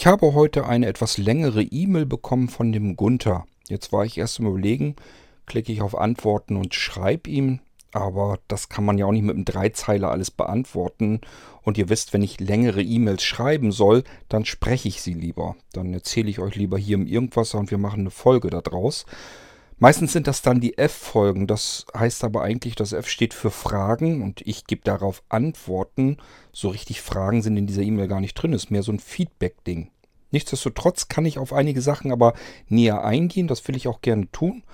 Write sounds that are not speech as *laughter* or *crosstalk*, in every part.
Ich habe heute eine etwas längere E-Mail bekommen von dem Gunther. Jetzt war ich erst im Überlegen, klicke ich auf Antworten und schreibe ihm, aber das kann man ja auch nicht mit einem Dreizeiler alles beantworten. Und ihr wisst, wenn ich längere E-Mails schreiben soll, dann spreche ich sie lieber. Dann erzähle ich euch lieber hier im Irgendwas und wir machen eine Folge daraus. Meistens sind das dann die F-Folgen. Das heißt aber eigentlich, das F steht für Fragen und ich gebe darauf Antworten. So richtig Fragen sind in dieser E-Mail gar nicht drin. Ist mehr so ein Feedback-Ding. Nichtsdestotrotz kann ich auf einige Sachen aber näher eingehen. Das will ich auch gerne tun.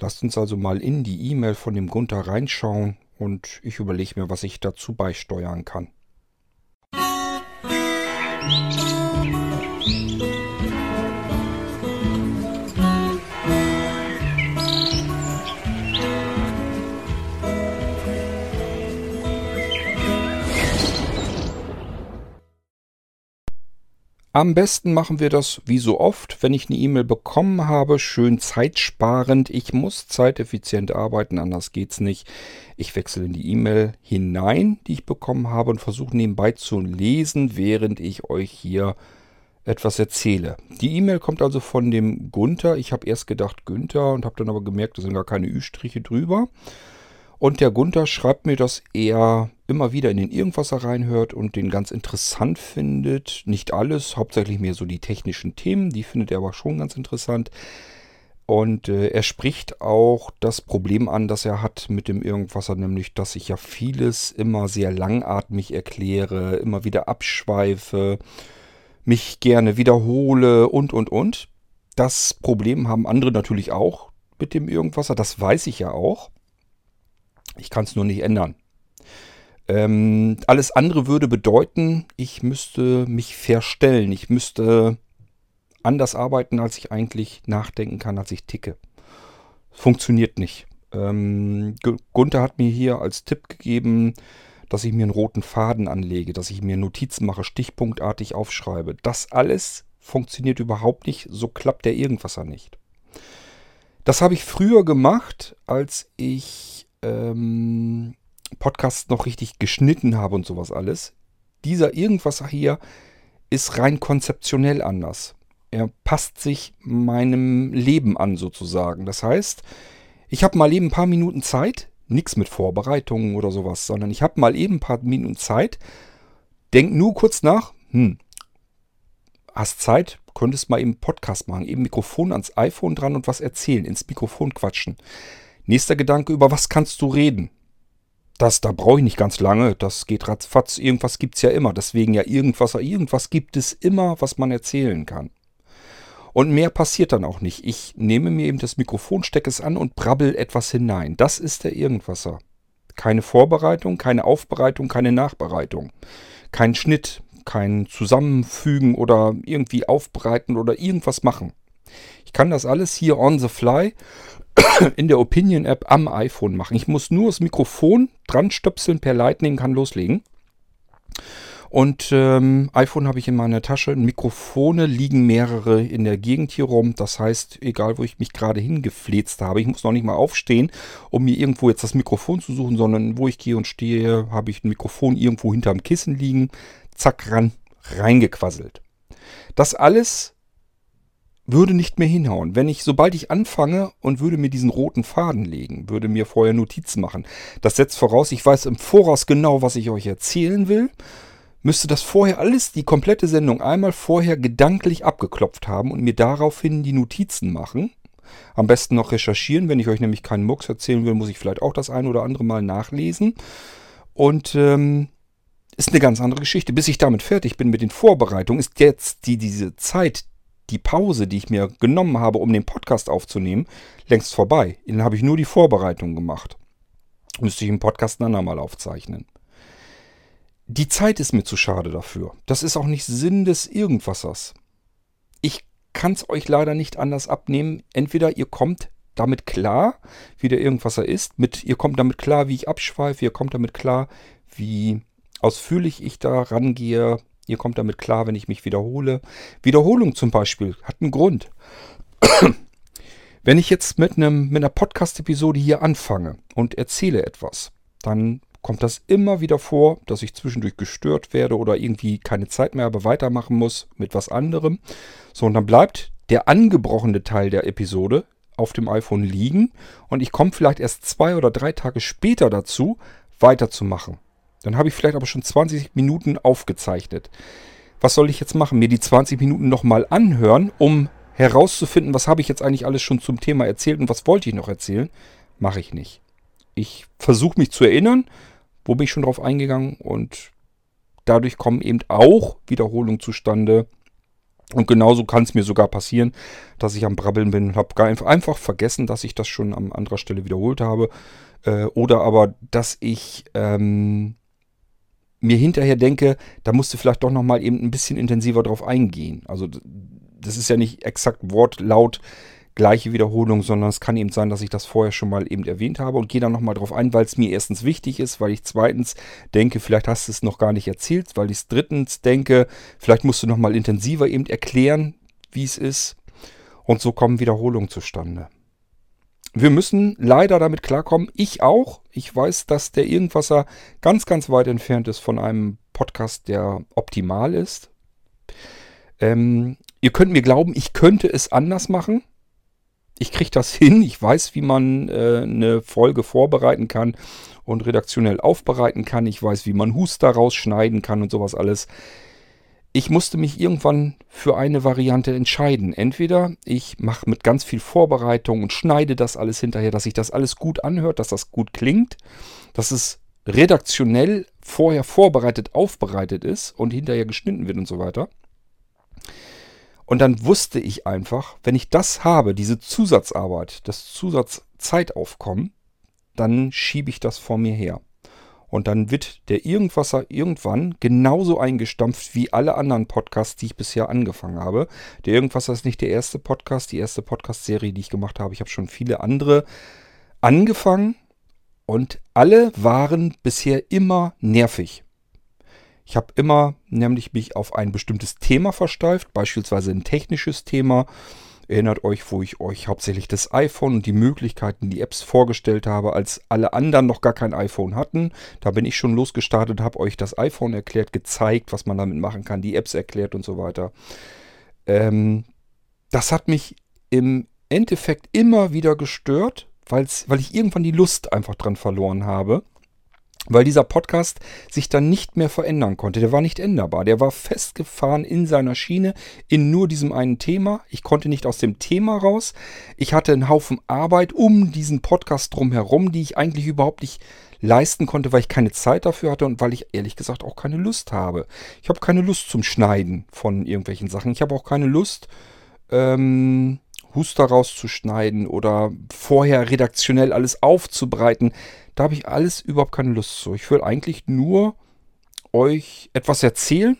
Lasst uns also mal in die E-Mail von dem Gunther reinschauen und ich überlege mir, was ich dazu beisteuern kann. Musik Am besten machen wir das wie so oft, wenn ich eine E-Mail bekommen habe, schön zeitsparend. Ich muss zeiteffizient arbeiten, anders geht's nicht. Ich wechsle in die E-Mail hinein, die ich bekommen habe und versuche nebenbei zu lesen, während ich euch hier etwas erzähle. Die E-Mail kommt also von dem Gunther. Ich habe erst gedacht Günther und habe dann aber gemerkt, da sind gar keine Ü-Striche drüber. Und der Gunther schreibt mir, dass er immer wieder in den Irgendwasser reinhört und den ganz interessant findet. Nicht alles, hauptsächlich mehr so die technischen Themen, die findet er aber schon ganz interessant. Und äh, er spricht auch das Problem an, das er hat mit dem Irgendwasser, nämlich, dass ich ja vieles immer sehr langatmig erkläre, immer wieder abschweife, mich gerne wiederhole und, und, und. Das Problem haben andere natürlich auch mit dem Irgendwasser, das weiß ich ja auch. Ich kann es nur nicht ändern. Ähm, alles andere würde bedeuten, ich müsste mich verstellen. Ich müsste anders arbeiten, als ich eigentlich nachdenken kann, als ich ticke. Funktioniert nicht. Ähm, Gunther hat mir hier als Tipp gegeben, dass ich mir einen roten Faden anlege, dass ich mir Notizen mache, stichpunktartig aufschreibe. Das alles funktioniert überhaupt nicht. So klappt der Irgendwasser nicht. Das habe ich früher gemacht, als ich ähm, Podcast noch richtig geschnitten habe und sowas alles. Dieser irgendwas hier ist rein konzeptionell anders. Er passt sich meinem Leben an sozusagen. Das heißt, ich habe mal eben ein paar Minuten Zeit, nichts mit Vorbereitungen oder sowas, sondern ich habe mal eben ein paar Minuten Zeit, denk nur kurz nach, hm, hast Zeit, könntest mal eben Podcast machen, eben Mikrofon ans iPhone dran und was erzählen, ins Mikrofon quatschen. Nächster Gedanke, über was kannst du reden? Das, da brauche ich nicht ganz lange, das geht ratzfatz, irgendwas gibt es ja immer. Deswegen ja irgendwas, irgendwas gibt es immer, was man erzählen kann. Und mehr passiert dann auch nicht. Ich nehme mir eben das Mikrofon, stecke es an und brabbel etwas hinein. Das ist der Irgendwasser. Keine Vorbereitung, keine Aufbereitung, keine Nachbereitung. Kein Schnitt, kein Zusammenfügen oder irgendwie aufbereiten oder irgendwas machen. Ich kann das alles hier on the fly *coughs* in der Opinion-App am iPhone machen. Ich muss nur das Mikrofon dran stöpseln per Lightning, kann loslegen. Und ähm, iPhone habe ich in meiner Tasche. Mikrofone liegen mehrere in der Gegend hier rum. Das heißt, egal wo ich mich gerade hingefläzt habe, ich muss noch nicht mal aufstehen, um mir irgendwo jetzt das Mikrofon zu suchen, sondern wo ich gehe und stehe, habe ich ein Mikrofon irgendwo hinterm Kissen liegen. Zack, ran, reingequasselt. Das alles würde nicht mehr hinhauen. Wenn ich, sobald ich anfange und würde mir diesen roten Faden legen, würde mir vorher Notizen machen. Das setzt voraus, ich weiß im Voraus genau, was ich euch erzählen will. Müsste das vorher alles, die komplette Sendung einmal vorher gedanklich abgeklopft haben und mir daraufhin die Notizen machen. Am besten noch recherchieren. Wenn ich euch nämlich keinen Mucks erzählen will, muss ich vielleicht auch das ein oder andere Mal nachlesen. Und ähm, ist eine ganz andere Geschichte. Bis ich damit fertig bin mit den Vorbereitungen, ist jetzt die, diese Zeit, die Pause, die ich mir genommen habe, um den Podcast aufzunehmen, längst vorbei. Dann habe ich nur die Vorbereitung gemacht. Müsste ich den Podcast ein andermal aufzeichnen. Die Zeit ist mir zu schade dafür. Das ist auch nicht Sinn des Irgendwassers. Ich kann es euch leider nicht anders abnehmen. Entweder ihr kommt damit klar, wie der Irgendwasser ist, mit, ihr kommt damit klar, wie ich abschweife, ihr kommt damit klar, wie ausführlich ich da rangehe, Ihr kommt damit klar, wenn ich mich wiederhole. Wiederholung zum Beispiel hat einen Grund. wenn ich jetzt mit, einem, mit einer Podcast-Episode hier anfange und erzähle etwas, dann kommt das immer wieder vor, dass ich zwischendurch gestört werde oder irgendwie keine Zeit mehr habe, weitermachen muss mit was anderem. So, und dann bleibt der angebrochene Teil der Episode auf dem iPhone liegen und ich komme vielleicht erst zwei oder drei Tage später dazu, weiterzumachen. Dann habe ich vielleicht aber schon 20 Minuten aufgezeichnet. Was soll ich jetzt machen? Mir die 20 Minuten nochmal anhören, um herauszufinden, was habe ich jetzt eigentlich alles schon zum Thema erzählt und was wollte ich noch erzählen? Mache ich nicht. Ich versuche mich zu erinnern, wo bin ich schon drauf eingegangen und dadurch kommen eben auch Wiederholungen zustande. Und genauso kann es mir sogar passieren, dass ich am Brabbeln bin und habe einfach vergessen, dass ich das schon an anderer Stelle wiederholt habe. Äh, oder aber, dass ich ähm, mir hinterher denke, da musste vielleicht doch nochmal eben ein bisschen intensiver drauf eingehen. Also das ist ja nicht exakt wortlaut gleiche Wiederholung, sondern es kann eben sein, dass ich das vorher schon mal eben erwähnt habe und gehe dann nochmal drauf ein, weil es mir erstens wichtig ist, weil ich zweitens denke, vielleicht hast du es noch gar nicht erzählt, weil ich drittens denke, vielleicht musst du nochmal intensiver eben erklären, wie es ist. Und so kommen Wiederholungen zustande. Wir müssen leider damit klarkommen, ich auch. Ich weiß, dass der Irgendwasser ganz, ganz weit entfernt ist von einem Podcast, der optimal ist. Ähm, ihr könnt mir glauben, ich könnte es anders machen ich kriege das *laughs* hin. Ich weiß, wie man äh, eine Folge vorbereiten kann und redaktionell aufbereiten kann. Ich weiß, wie man Huster rausschneiden kann und sowas alles. Ich musste mich irgendwann für eine Variante entscheiden. Entweder ich mache mit ganz viel Vorbereitung und schneide das alles hinterher, dass sich das alles gut anhört, dass das gut klingt, dass es redaktionell vorher vorbereitet, aufbereitet ist und hinterher geschnitten wird und so weiter. Und dann wusste ich einfach, wenn ich das habe, diese Zusatzarbeit, das Zusatzzeitaufkommen, dann schiebe ich das vor mir her. Und dann wird der Irgendwasser irgendwann genauso eingestampft wie alle anderen Podcasts, die ich bisher angefangen habe. Der Irgendwasser ist nicht der erste Podcast, die erste Podcast-Serie, die ich gemacht habe. Ich habe schon viele andere angefangen und alle waren bisher immer nervig. Ich habe immer nämlich mich auf ein bestimmtes Thema versteift, beispielsweise ein technisches Thema. Erinnert euch, wo ich euch hauptsächlich das iPhone und die Möglichkeiten, die Apps vorgestellt habe, als alle anderen noch gar kein iPhone hatten. Da bin ich schon losgestartet, habe euch das iPhone erklärt, gezeigt, was man damit machen kann, die Apps erklärt und so weiter. Ähm, das hat mich im Endeffekt immer wieder gestört, weil ich irgendwann die Lust einfach dran verloren habe weil dieser Podcast sich dann nicht mehr verändern konnte. Der war nicht änderbar. Der war festgefahren in seiner Schiene, in nur diesem einen Thema. Ich konnte nicht aus dem Thema raus. Ich hatte einen Haufen Arbeit um diesen Podcast drumherum, die ich eigentlich überhaupt nicht leisten konnte, weil ich keine Zeit dafür hatte und weil ich ehrlich gesagt auch keine Lust habe. Ich habe keine Lust zum Schneiden von irgendwelchen Sachen. Ich habe auch keine Lust, ähm, Huster rauszuschneiden oder vorher redaktionell alles aufzubreiten. Da habe ich alles überhaupt keine Lust zu. Ich will eigentlich nur euch etwas erzählen.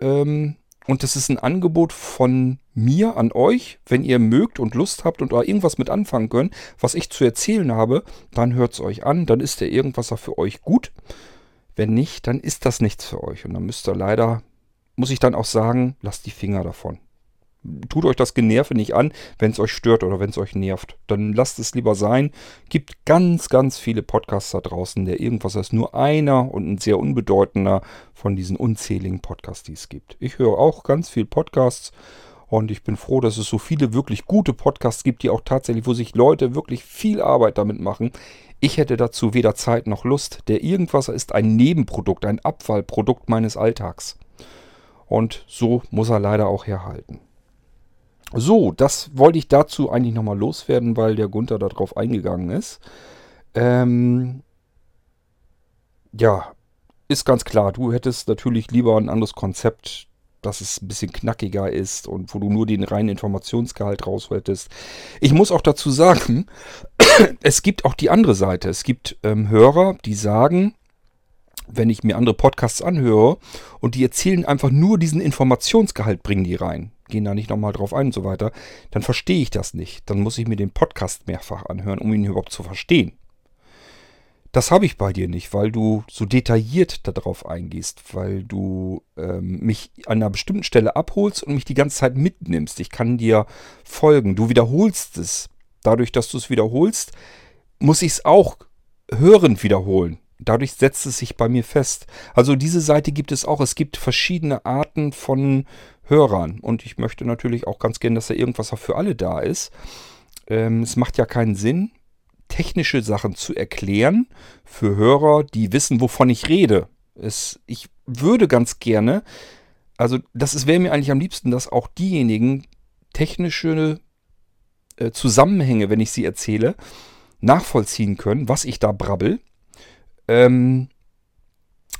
Ähm, und das ist ein Angebot von mir an euch. Wenn ihr mögt und Lust habt und da irgendwas mit anfangen könnt, was ich zu erzählen habe, dann hört es euch an. Dann ist der irgendwas für euch gut. Wenn nicht, dann ist das nichts für euch. Und dann müsst ihr leider, muss ich dann auch sagen, lasst die Finger davon tut euch das Generve nicht an, wenn es euch stört oder wenn es euch nervt. Dann lasst es lieber sein. Gibt ganz, ganz viele Podcasts da draußen, der irgendwas ist. Nur einer und ein sehr unbedeutender von diesen unzähligen Podcasts, die es gibt. Ich höre auch ganz viel Podcasts und ich bin froh, dass es so viele wirklich gute Podcasts gibt, die auch tatsächlich, wo sich Leute wirklich viel Arbeit damit machen. Ich hätte dazu weder Zeit noch Lust. Der Irgendwasser ist ein Nebenprodukt, ein Abfallprodukt meines Alltags. Und so muss er leider auch herhalten. So, das wollte ich dazu eigentlich nochmal loswerden, weil der Gunther darauf eingegangen ist. Ähm, ja, ist ganz klar, du hättest natürlich lieber ein anderes Konzept, dass es ein bisschen knackiger ist und wo du nur den reinen Informationsgehalt raus hättest. Ich muss auch dazu sagen, *coughs* es gibt auch die andere Seite. Es gibt ähm, Hörer, die sagen, wenn ich mir andere Podcasts anhöre und die erzählen einfach nur diesen Informationsgehalt, bringen die rein gehen da nicht nochmal drauf ein und so weiter, dann verstehe ich das nicht. Dann muss ich mir den Podcast mehrfach anhören, um ihn überhaupt zu verstehen. Das habe ich bei dir nicht, weil du so detailliert darauf eingehst, weil du ähm, mich an einer bestimmten Stelle abholst und mich die ganze Zeit mitnimmst. Ich kann dir folgen. Du wiederholst es. Dadurch, dass du es wiederholst, muss ich es auch hörend wiederholen. Dadurch setzt es sich bei mir fest. Also diese Seite gibt es auch. Es gibt verschiedene Arten von Hörern. Und ich möchte natürlich auch ganz gerne, dass da irgendwas auch für alle da ist. Ähm, es macht ja keinen Sinn, technische Sachen zu erklären für Hörer, die wissen, wovon ich rede. Es, ich würde ganz gerne, also das wäre mir eigentlich am liebsten, dass auch diejenigen technische äh, Zusammenhänge, wenn ich sie erzähle, nachvollziehen können, was ich da brabbel. Ähm,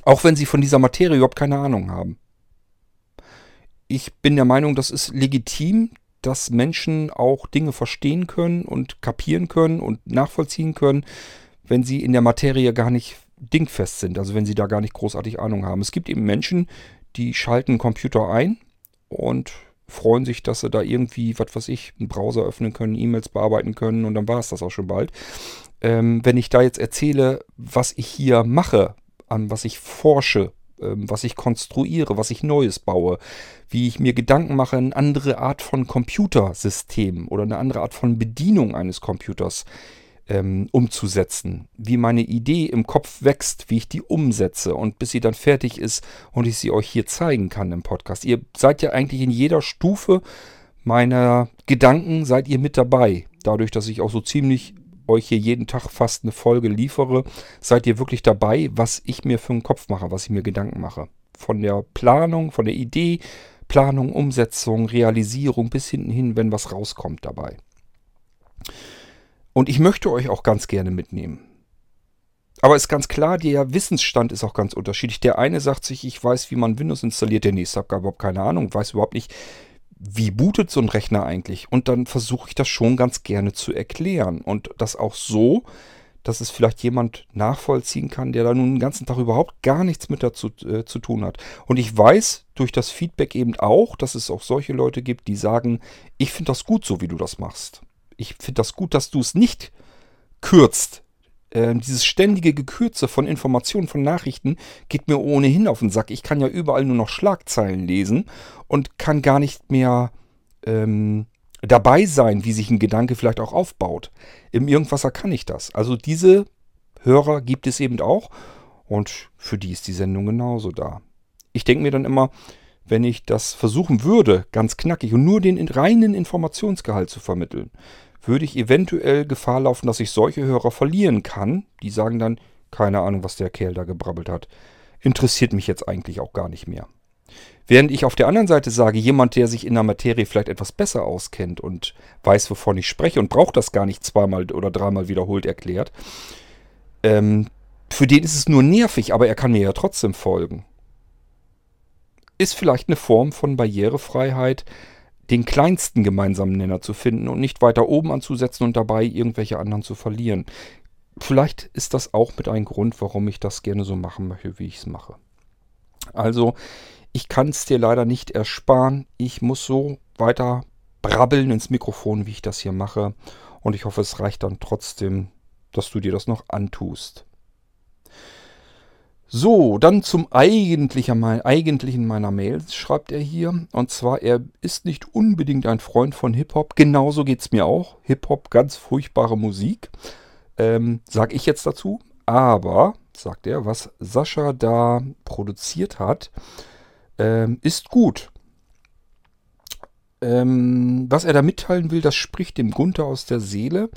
auch wenn sie von dieser Materie überhaupt keine Ahnung haben. Ich bin der Meinung, das ist legitim, dass Menschen auch Dinge verstehen können und kapieren können und nachvollziehen können, wenn sie in der Materie gar nicht dingfest sind, also wenn sie da gar nicht großartig Ahnung haben. Es gibt eben Menschen, die schalten einen Computer ein und freuen sich, dass sie da irgendwie, was weiß ich, einen Browser öffnen können, E-Mails bearbeiten können und dann war es das auch schon bald. Ähm, wenn ich da jetzt erzähle, was ich hier mache, an was ich forsche, ähm, was ich konstruiere, was ich Neues baue, wie ich mir Gedanken mache, eine andere Art von Computersystem oder eine andere Art von Bedienung eines Computers ähm, umzusetzen, wie meine Idee im Kopf wächst, wie ich die umsetze und bis sie dann fertig ist und ich sie euch hier zeigen kann im Podcast. Ihr seid ja eigentlich in jeder Stufe meiner Gedanken, seid ihr mit dabei. Dadurch, dass ich auch so ziemlich euch hier jeden Tag fast eine Folge liefere, seid ihr wirklich dabei, was ich mir für einen Kopf mache, was ich mir Gedanken mache. Von der Planung, von der Idee, Planung, Umsetzung, Realisierung bis hinten hin, wenn was rauskommt dabei. Und ich möchte euch auch ganz gerne mitnehmen. Aber ist ganz klar, der Wissensstand ist auch ganz unterschiedlich. Der eine sagt sich, ich weiß, wie man Windows installiert, der nächste hat überhaupt keine Ahnung, weiß überhaupt nicht, wie bootet so ein Rechner eigentlich? Und dann versuche ich das schon ganz gerne zu erklären. Und das auch so, dass es vielleicht jemand nachvollziehen kann, der da nun den ganzen Tag überhaupt gar nichts mit dazu äh, zu tun hat. Und ich weiß durch das Feedback eben auch, dass es auch solche Leute gibt, die sagen, ich finde das gut so, wie du das machst. Ich finde das gut, dass du es nicht kürzt, äh, dieses ständige Gekürze von Informationen, von Nachrichten geht mir ohnehin auf den Sack. Ich kann ja überall nur noch Schlagzeilen lesen und kann gar nicht mehr ähm, dabei sein, wie sich ein Gedanke vielleicht auch aufbaut. Im Irgendwasser kann ich das. Also diese Hörer gibt es eben auch und für die ist die Sendung genauso da. Ich denke mir dann immer, wenn ich das versuchen würde, ganz knackig und nur den reinen Informationsgehalt zu vermitteln, würde ich eventuell Gefahr laufen, dass ich solche Hörer verlieren kann. Die sagen dann, keine Ahnung, was der Kerl da gebrabbelt hat. Interessiert mich jetzt eigentlich auch gar nicht mehr. Während ich auf der anderen Seite sage, jemand, der sich in der Materie vielleicht etwas besser auskennt und weiß, wovon ich spreche und braucht das gar nicht zweimal oder dreimal wiederholt erklärt, ähm, für den ist es nur nervig, aber er kann mir ja trotzdem folgen. Ist vielleicht eine Form von Barrierefreiheit, den kleinsten gemeinsamen Nenner zu finden und nicht weiter oben anzusetzen und dabei irgendwelche anderen zu verlieren. Vielleicht ist das auch mit ein Grund, warum ich das gerne so machen möchte, wie ich es mache. Also, ich kann es dir leider nicht ersparen. Ich muss so weiter brabbeln ins Mikrofon, wie ich das hier mache. Und ich hoffe, es reicht dann trotzdem, dass du dir das noch antust. So, dann zum eigentlichen, eigentlichen meiner Mails schreibt er hier. Und zwar, er ist nicht unbedingt ein Freund von Hip-Hop. Genauso geht es mir auch. Hip-Hop, ganz furchtbare Musik. Ähm, sag ich jetzt dazu. Aber, sagt er, was Sascha da produziert hat, ähm, ist gut. Ähm, was er da mitteilen will, das spricht dem Gunther aus der Seele.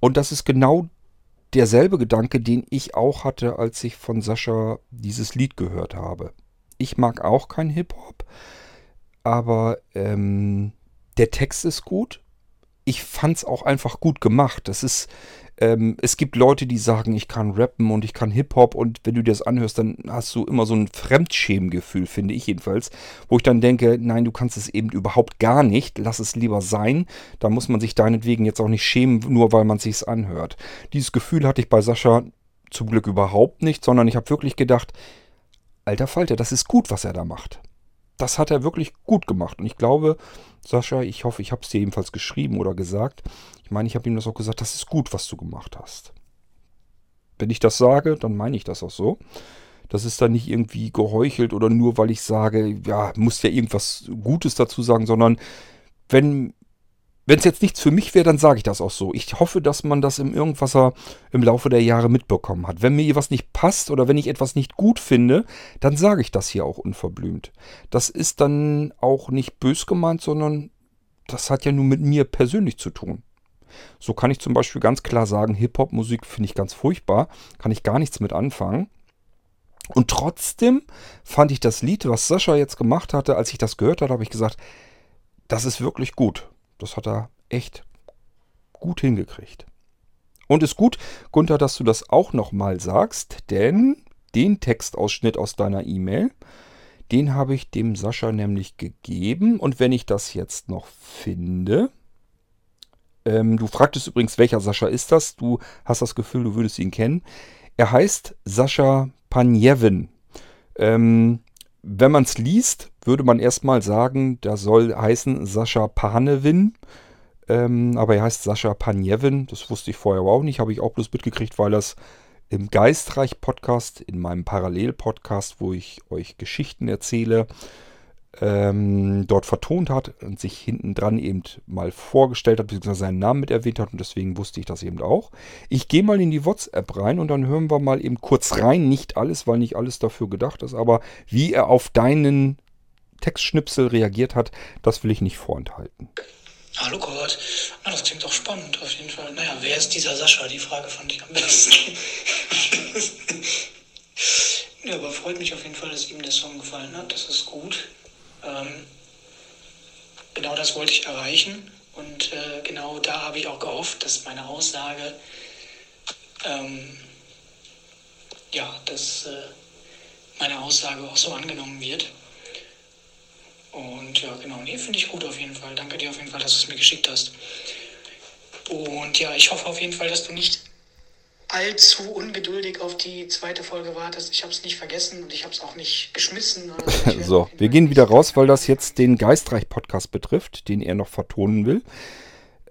Und das ist genau derselbe Gedanke, den ich auch hatte, als ich von Sascha dieses Lied gehört habe. Ich mag auch kein Hip-Hop, aber ähm, der Text ist gut. Ich fand es auch einfach gut gemacht. Das ist, ähm, es gibt Leute, die sagen, ich kann rappen und ich kann Hip-Hop und wenn du dir das anhörst, dann hast du immer so ein Fremdschämengefühl, finde ich jedenfalls, wo ich dann denke, nein, du kannst es eben überhaupt gar nicht, lass es lieber sein, da muss man sich deinetwegen jetzt auch nicht schämen, nur weil man es sich anhört. Dieses Gefühl hatte ich bei Sascha zum Glück überhaupt nicht, sondern ich habe wirklich gedacht, alter Falter, das ist gut, was er da macht. Das hat er wirklich gut gemacht und ich glaube, Sascha, ich hoffe, ich habe es dir ebenfalls geschrieben oder gesagt. Ich meine, ich habe ihm das auch gesagt, das ist gut, was du gemacht hast. Wenn ich das sage, dann meine ich das auch so. Das ist dann nicht irgendwie geheuchelt oder nur, weil ich sage, ja, muss ja irgendwas Gutes dazu sagen, sondern wenn Wenn es jetzt nichts für mich wäre, dann sage ich das auch so. Ich hoffe, dass man das im Irgendwasser im Laufe der Jahre mitbekommen hat. Wenn mir was nicht passt oder wenn ich etwas nicht gut finde, dann sage ich das hier auch unverblümt. Das ist dann auch nicht bös gemeint, sondern das hat ja nur mit mir persönlich zu tun. So kann ich zum Beispiel ganz klar sagen, Hip-Hop-Musik finde ich ganz furchtbar, kann ich gar nichts mit anfangen. Und trotzdem fand ich das Lied, was Sascha jetzt gemacht hatte, als ich das gehört habe, habe ich gesagt, das ist wirklich gut. Das hat er echt gut hingekriegt. Und ist gut, Gunther, dass du das auch nochmal sagst, denn den Textausschnitt aus deiner E-Mail, den habe ich dem Sascha nämlich gegeben. Und wenn ich das jetzt noch finde, ähm, du fragtest übrigens, welcher Sascha ist das? Du hast das Gefühl, du würdest ihn kennen. Er heißt Sascha Panjevin. Ähm, wenn man es liest, würde man erstmal sagen, der soll heißen Sascha Panevin. Ähm, aber er heißt Sascha Panjevin. Das wusste ich vorher auch nicht. Habe ich auch bloß mitgekriegt, weil das im Geistreich-Podcast, in meinem Parallel-Podcast, wo ich euch Geschichten erzähle, ähm, dort vertont hat und sich hinten dran eben mal vorgestellt hat, beziehungsweise seinen Namen mit erwähnt hat und deswegen wusste ich das eben auch. Ich gehe mal in die WhatsApp rein und dann hören wir mal eben kurz rein, nicht alles, weil nicht alles dafür gedacht ist, aber wie er auf deinen Textschnipsel reagiert hat, das will ich nicht vorenthalten. Hallo Gott, ah, das klingt doch spannend auf jeden Fall. Naja, wer ist dieser Sascha? Die Frage fand ich am besten. *laughs* ja, aber freut mich auf jeden Fall, dass ihm der Song gefallen hat. Das ist gut. Ähm, genau das wollte ich erreichen und äh, genau da habe ich auch gehofft, dass meine Aussage, ähm, ja, dass äh, meine Aussage auch so angenommen wird. Und ja, genau, nee, finde ich gut auf jeden Fall. Danke dir auf jeden Fall, dass du es mir geschickt hast. Und ja, ich hoffe auf jeden Fall, dass du nicht allzu ungeduldig auf die zweite Folge wartest. Ich habe es nicht vergessen und ich habe es auch nicht geschmissen. *laughs* so, wir gehen wieder raus, weil das jetzt den Geistreich-Podcast betrifft, den er noch vertonen will.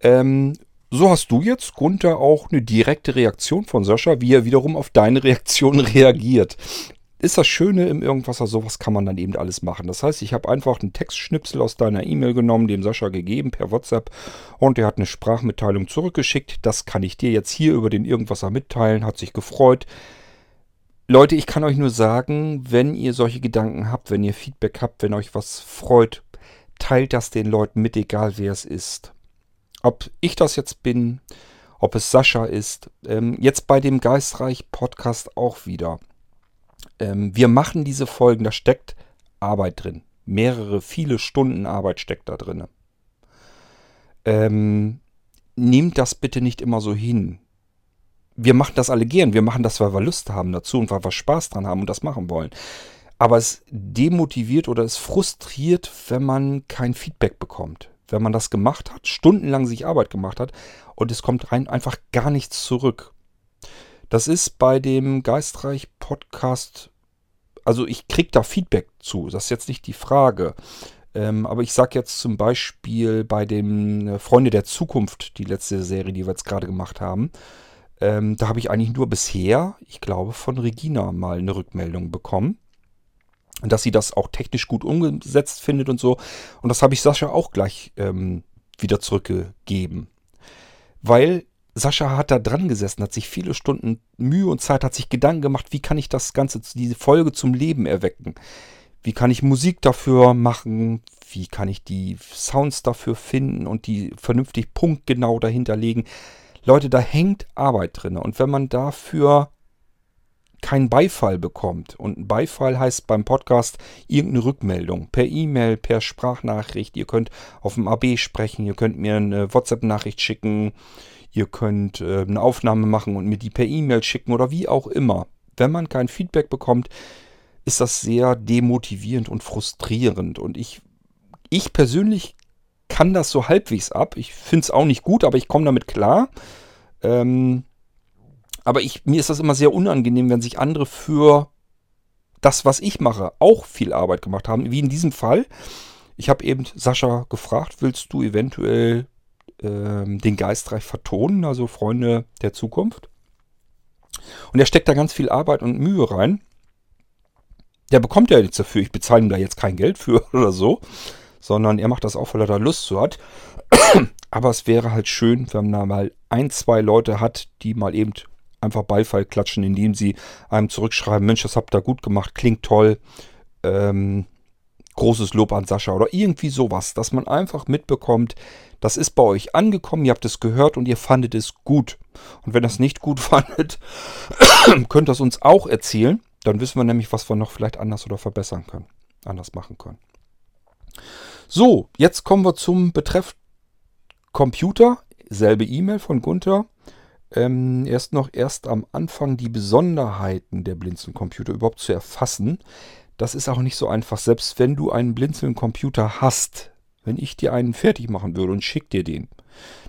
Ähm, so hast du jetzt, Gunther, auch eine direkte Reaktion von Sascha, wie er wiederum auf deine Reaktion *laughs* reagiert ist das Schöne im Irgendwasser, sowas kann man dann eben alles machen. Das heißt, ich habe einfach einen Textschnipsel aus deiner E-Mail genommen, dem Sascha gegeben per WhatsApp und er hat eine Sprachmitteilung zurückgeschickt. Das kann ich dir jetzt hier über den Irgendwasser mitteilen, hat sich gefreut. Leute, ich kann euch nur sagen, wenn ihr solche Gedanken habt, wenn ihr Feedback habt, wenn euch was freut, teilt das den Leuten mit, egal wer es ist. Ob ich das jetzt bin, ob es Sascha ist, ähm, jetzt bei dem Geistreich Podcast auch wieder ähm, wir machen diese Folgen, da steckt Arbeit drin. Mehrere, viele Stunden Arbeit steckt da drin. Ähm, nehmt das bitte nicht immer so hin. Wir machen das alle gern. Wir machen das, weil wir Lust haben dazu und weil wir Spaß dran haben und das machen wollen. Aber es demotiviert oder es frustriert, wenn man kein Feedback bekommt. Wenn man das gemacht hat, stundenlang sich Arbeit gemacht hat und es kommt rein einfach gar nichts zurück. Das ist bei dem Geistreich Podcast also ich kriege da Feedback zu, das ist jetzt nicht die Frage. Ähm, aber ich sage jetzt zum Beispiel bei dem äh, Freunde der Zukunft, die letzte Serie, die wir jetzt gerade gemacht haben, ähm, da habe ich eigentlich nur bisher, ich glaube, von Regina mal eine Rückmeldung bekommen. Dass sie das auch technisch gut umgesetzt findet und so. Und das habe ich Sascha auch gleich ähm, wieder zurückgegeben. Weil Sascha hat da dran gesessen, hat sich viele Stunden Mühe und Zeit, hat sich Gedanken gemacht, wie kann ich das Ganze, diese Folge zum Leben erwecken? Wie kann ich Musik dafür machen? Wie kann ich die Sounds dafür finden und die vernünftig punktgenau dahinter legen? Leute, da hängt Arbeit drin. Und wenn man dafür keinen Beifall bekommt, und ein Beifall heißt beim Podcast irgendeine Rückmeldung, per E-Mail, per Sprachnachricht, ihr könnt auf dem AB sprechen, ihr könnt mir eine WhatsApp-Nachricht schicken, Ihr könnt äh, eine Aufnahme machen und mir die per E-Mail schicken oder wie auch immer. Wenn man kein Feedback bekommt, ist das sehr demotivierend und frustrierend. Und ich, ich persönlich kann das so halbwegs ab. Ich finde es auch nicht gut, aber ich komme damit klar. Ähm, aber ich, mir ist das immer sehr unangenehm, wenn sich andere für das, was ich mache, auch viel Arbeit gemacht haben. Wie in diesem Fall. Ich habe eben Sascha gefragt, willst du eventuell ähm, den Geistreich vertonen, also Freunde der Zukunft. Und er steckt da ganz viel Arbeit und Mühe rein. Der bekommt ja jetzt dafür, ich bezahle ihm da jetzt kein Geld für *laughs* oder so, sondern er macht das auch, weil er da Lust zu hat. *clears throat* Aber es wäre halt schön, wenn man da mal ein, zwei Leute hat, die mal eben einfach Beifall klatschen, indem sie einem zurückschreiben, Mensch, das habt ihr gut gemacht, klingt toll. Ähm, großes Lob an Sascha oder irgendwie sowas, dass man einfach mitbekommt, das ist bei euch angekommen, ihr habt es gehört und ihr fandet es gut. Und wenn das nicht gut *laughs* fandet, könnt ihr es uns auch erzählen. Dann wissen wir nämlich, was wir noch vielleicht anders oder verbessern können, anders machen können. So, jetzt kommen wir zum Betreff Computer. Selbe E-Mail von Gunther. Ähm, erst noch erst am Anfang die Besonderheiten der Blinzeln-Computer überhaupt zu erfassen. Das ist auch nicht so einfach. Selbst wenn du einen Blinzeln-Computer hast, wenn ich dir einen fertig machen würde und schick dir den,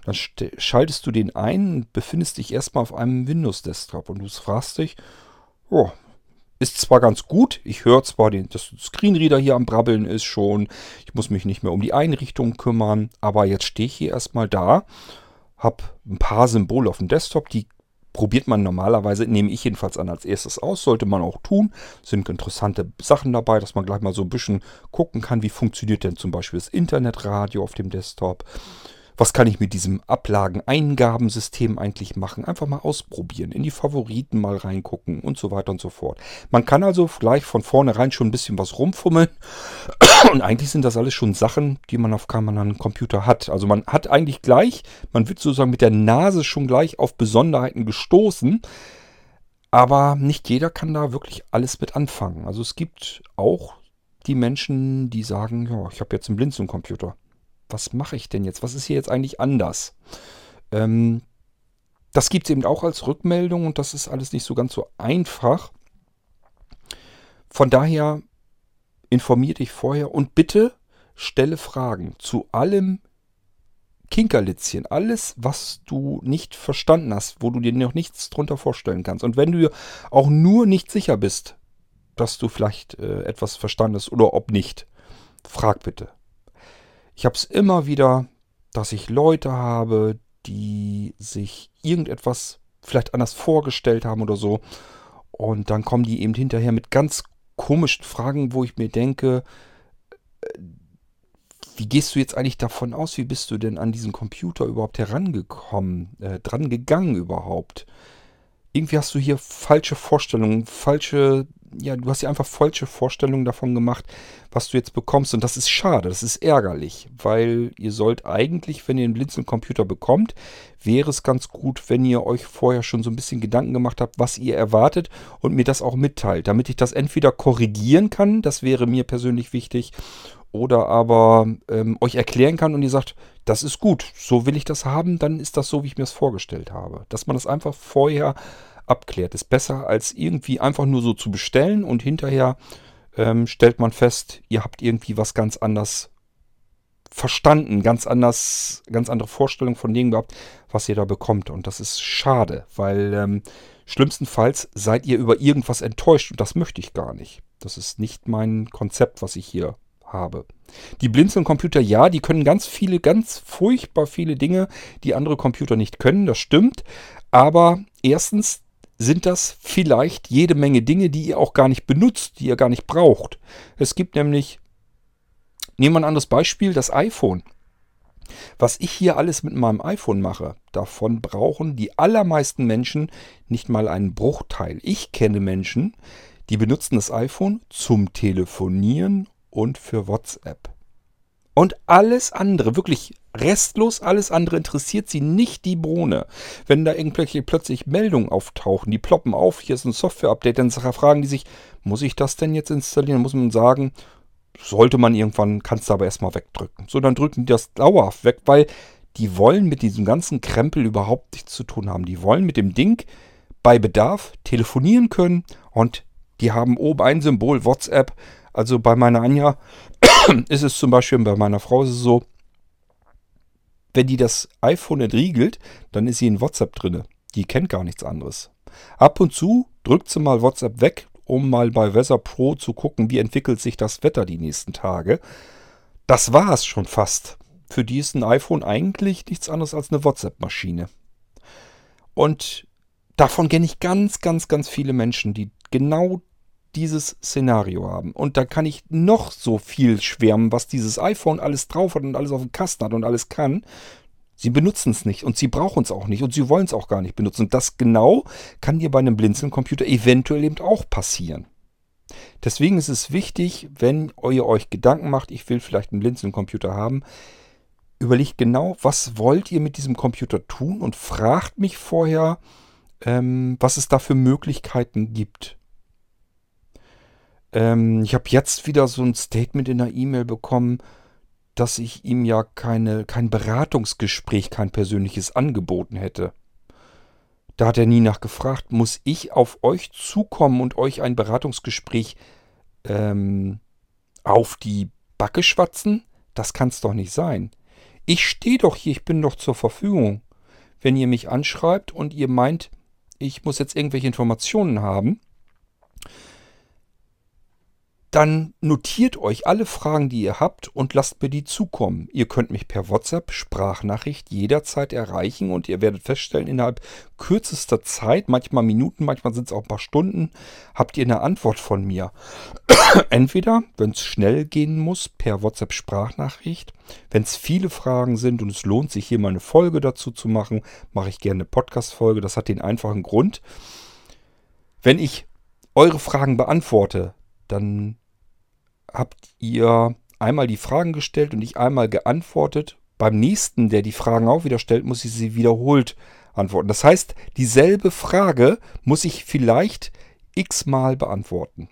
dann schaltest du den ein und befindest dich erstmal auf einem Windows-Desktop und du fragst dich, oh, ist zwar ganz gut, ich höre zwar, den, dass Screenreader hier am Brabbeln ist schon, ich muss mich nicht mehr um die Einrichtung kümmern, aber jetzt stehe ich hier erstmal da, habe ein paar Symbole auf dem Desktop, die probiert man normalerweise, nehme ich jedenfalls an, als erstes aus. Sollte man auch tun. Sind interessante Sachen dabei, dass man gleich mal so ein bisschen gucken kann, wie funktioniert denn zum Beispiel das Internetradio auf dem Desktop. Was kann ich mit diesem Ablageneingabensystem eigentlich machen? Einfach mal ausprobieren, in die Favoriten mal reingucken und so weiter und so fort. Man kann also gleich von vornherein schon ein bisschen was rumfummeln. *coughs* Und eigentlich sind das alles schon Sachen, die man auf keinem Computer hat. Also man hat eigentlich gleich, man wird sozusagen mit der Nase schon gleich auf Besonderheiten gestoßen. Aber nicht jeder kann da wirklich alles mit anfangen. Also es gibt auch die Menschen, die sagen, ja, ich habe jetzt einen Blinzeln-Computer was mache ich denn jetzt? Was ist hier jetzt eigentlich anders? Ähm, das gibt es eben auch als Rückmeldung und das ist alles nicht so ganz so einfach. Von daher informier dich vorher und bitte stelle Fragen zu allem Kinkerlitzchen, alles, was du nicht verstanden hast, wo du dir noch nichts drunter vorstellen kannst. Und wenn du auch nur nicht sicher bist, dass du vielleicht äh, etwas verstanden hast oder ob nicht, frag bitte. Ich habe es immer wieder, dass ich Leute habe, die sich irgendetwas vielleicht anders vorgestellt haben oder so. Und dann kommen die eben hinterher mit ganz komischen Fragen, wo ich mir denke, äh, wie gehst du jetzt eigentlich davon aus? Wie bist du denn an diesen Computer überhaupt herangekommen, äh, dran gegangen überhaupt? Irgendwie hast du hier falsche Vorstellungen, falsche ja, du hast ja einfach falsche Vorstellungen davon gemacht, was du jetzt bekommst. Und das ist schade, das ist ärgerlich, weil ihr sollt eigentlich, wenn ihr einen Blinzeln-Computer bekommt, wäre es ganz gut, wenn ihr euch vorher schon so ein bisschen Gedanken gemacht habt, was ihr erwartet und mir das auch mitteilt, damit ich das entweder korrigieren kann, das wäre mir persönlich wichtig, oder aber ähm, euch erklären kann und ihr sagt, das ist gut, so will ich das haben, dann ist das so, wie ich mir das vorgestellt habe. Dass man das einfach vorher abklärt. Ist besser, als irgendwie einfach nur so zu bestellen und hinterher ähm, stellt man fest, ihr habt irgendwie was ganz anders verstanden, ganz anders, ganz andere Vorstellungen von dem gehabt, was ihr da bekommt. Und das ist schade, weil ähm, schlimmstenfalls seid ihr über irgendwas enttäuscht und das möchte ich gar nicht. Das ist nicht mein Konzept, was ich hier habe. Die Blinzeln-Computer, ja, die können ganz viele, ganz furchtbar viele Dinge, die andere Computer nicht können, das stimmt. Aber erstens, sind das vielleicht jede Menge Dinge, die ihr auch gar nicht benutzt, die ihr gar nicht braucht. Es gibt nämlich, nehmen wir ein anderes Beispiel, das iPhone. Was ich hier alles mit meinem iPhone mache, davon brauchen die allermeisten Menschen nicht mal einen Bruchteil. Ich kenne Menschen, die benutzen das iPhone zum Telefonieren und für WhatsApp. Und alles andere, wirklich restlos alles andere interessiert sie nicht die Bohne. Wenn da irgendwelche plötzlich Meldungen auftauchen, die ploppen auf, hier ist ein Software-Update, dann fragen die sich, muss ich das denn jetzt installieren? Muss man sagen, sollte man irgendwann, kannst du aber erstmal wegdrücken. So, dann drücken die das dauerhaft weg, weil die wollen mit diesem ganzen Krempel überhaupt nichts zu tun haben. Die wollen mit dem Ding bei Bedarf telefonieren können und die haben oben ein Symbol WhatsApp. Also bei meiner Anja *clears throat* ist es zum Beispiel, bei meiner Frau ist es so, wenn die das iPhone entriegelt, dann ist sie in WhatsApp drinne. Die kennt gar nichts anderes. Ab und zu drückt sie mal WhatsApp weg, um mal bei Weather Pro zu gucken, wie entwickelt sich das Wetter die nächsten Tage. Das war es schon fast. Für die ist ein iPhone eigentlich nichts anderes als eine WhatsApp-Maschine. Und davon kenne ich ganz, ganz, ganz viele Menschen, die genau dieses Szenario haben. Und da kann ich noch so viel schwärmen, was dieses iPhone alles drauf hat und alles auf dem Kasten hat und alles kann. Sie benutzen es nicht und sie brauchen es auch nicht und sie wollen es auch gar nicht benutzen. Und das genau kann dir bei einem Blinzeln-Computer eventuell eben auch passieren. Deswegen ist es wichtig, wenn ihr euch Gedanken macht, ich will vielleicht einen Blinzeln-Computer haben, überlegt genau, was wollt ihr mit diesem Computer tun und fragt mich vorher, ähm, was es da für Möglichkeiten gibt. Ähm, ich habe jetzt wieder so ein Statement in der E-Mail bekommen, dass ich ihm ja keine, kein Beratungsgespräch, kein persönliches angeboten hätte. Da hat er nie nachgefragt, muss ich auf euch zukommen und euch ein Beratungsgespräch ähm, auf die Backe schwatzen? Das kann's doch nicht sein. Ich stehe doch hier, ich bin doch zur Verfügung. Wenn ihr mich anschreibt und ihr meint, ich muss jetzt irgendwelche Informationen haben, dann notiert euch alle Fragen, die ihr habt und lasst mir die zukommen. Ihr könnt mich per WhatsApp Sprachnachricht jederzeit erreichen und ihr werdet feststellen, innerhalb kürzester Zeit, manchmal Minuten, manchmal sind es auch ein paar Stunden, habt ihr eine Antwort von mir. *coughs* Entweder, wenn es schnell gehen muss, per WhatsApp Sprachnachricht. Wenn es viele Fragen sind und es lohnt sich hier mal eine Folge dazu zu machen, mache ich gerne eine Podcast-Folge. Das hat den einfachen Grund. Wenn ich eure Fragen beantworte, dann habt ihr einmal die Fragen gestellt und ich einmal geantwortet. Beim nächsten, der die Fragen auch wieder stellt, muss ich sie wiederholt antworten. Das heißt, dieselbe Frage muss ich vielleicht x-mal beantworten.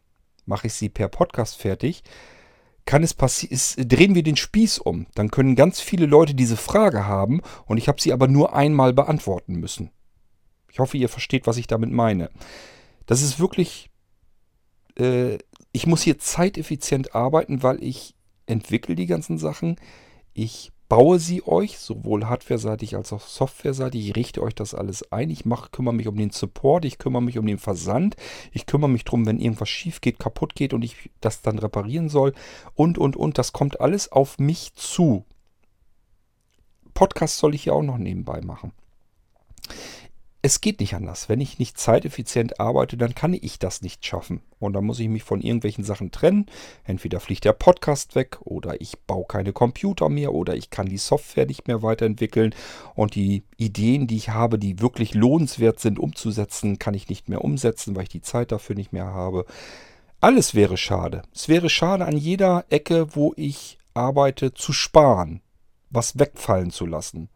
Mache ich sie per Podcast fertig, kann es passieren, drehen wir den Spieß um. Dann können ganz viele Leute diese Frage haben und ich habe sie aber nur einmal beantworten müssen. Ich hoffe, ihr versteht, was ich damit meine. Das ist wirklich äh, ich muss hier zeiteffizient arbeiten, weil ich entwickle die ganzen Sachen. Ich baue sie euch, sowohl hardware-seitig als auch software-seitig. Ich richte euch das alles ein. Ich mache, kümmere mich um den Support, ich kümmere mich um den Versand. Ich kümmere mich darum, wenn irgendwas schief geht, kaputt geht und ich das dann reparieren soll. Und, und, und. Das kommt alles auf mich zu. Podcast soll ich ja auch noch nebenbei machen es geht nicht anders. Wenn ich nicht zeiteffizient arbeite, dann kann ich das nicht schaffen. Und dann muss ich mich von irgendwelchen Sachen trennen. Entweder fliegt der Podcast weg oder ich baue keine Computer mehr oder ich kann die Software nicht mehr weiterentwickeln. Und die Ideen, die ich habe, die wirklich lohnenswert sind umzusetzen, kann ich nicht mehr umsetzen, weil ich die Zeit dafür nicht mehr habe. Alles wäre schade. Es wäre schade an jeder Ecke, wo ich arbeite, zu sparen, was wegfallen zu lassen.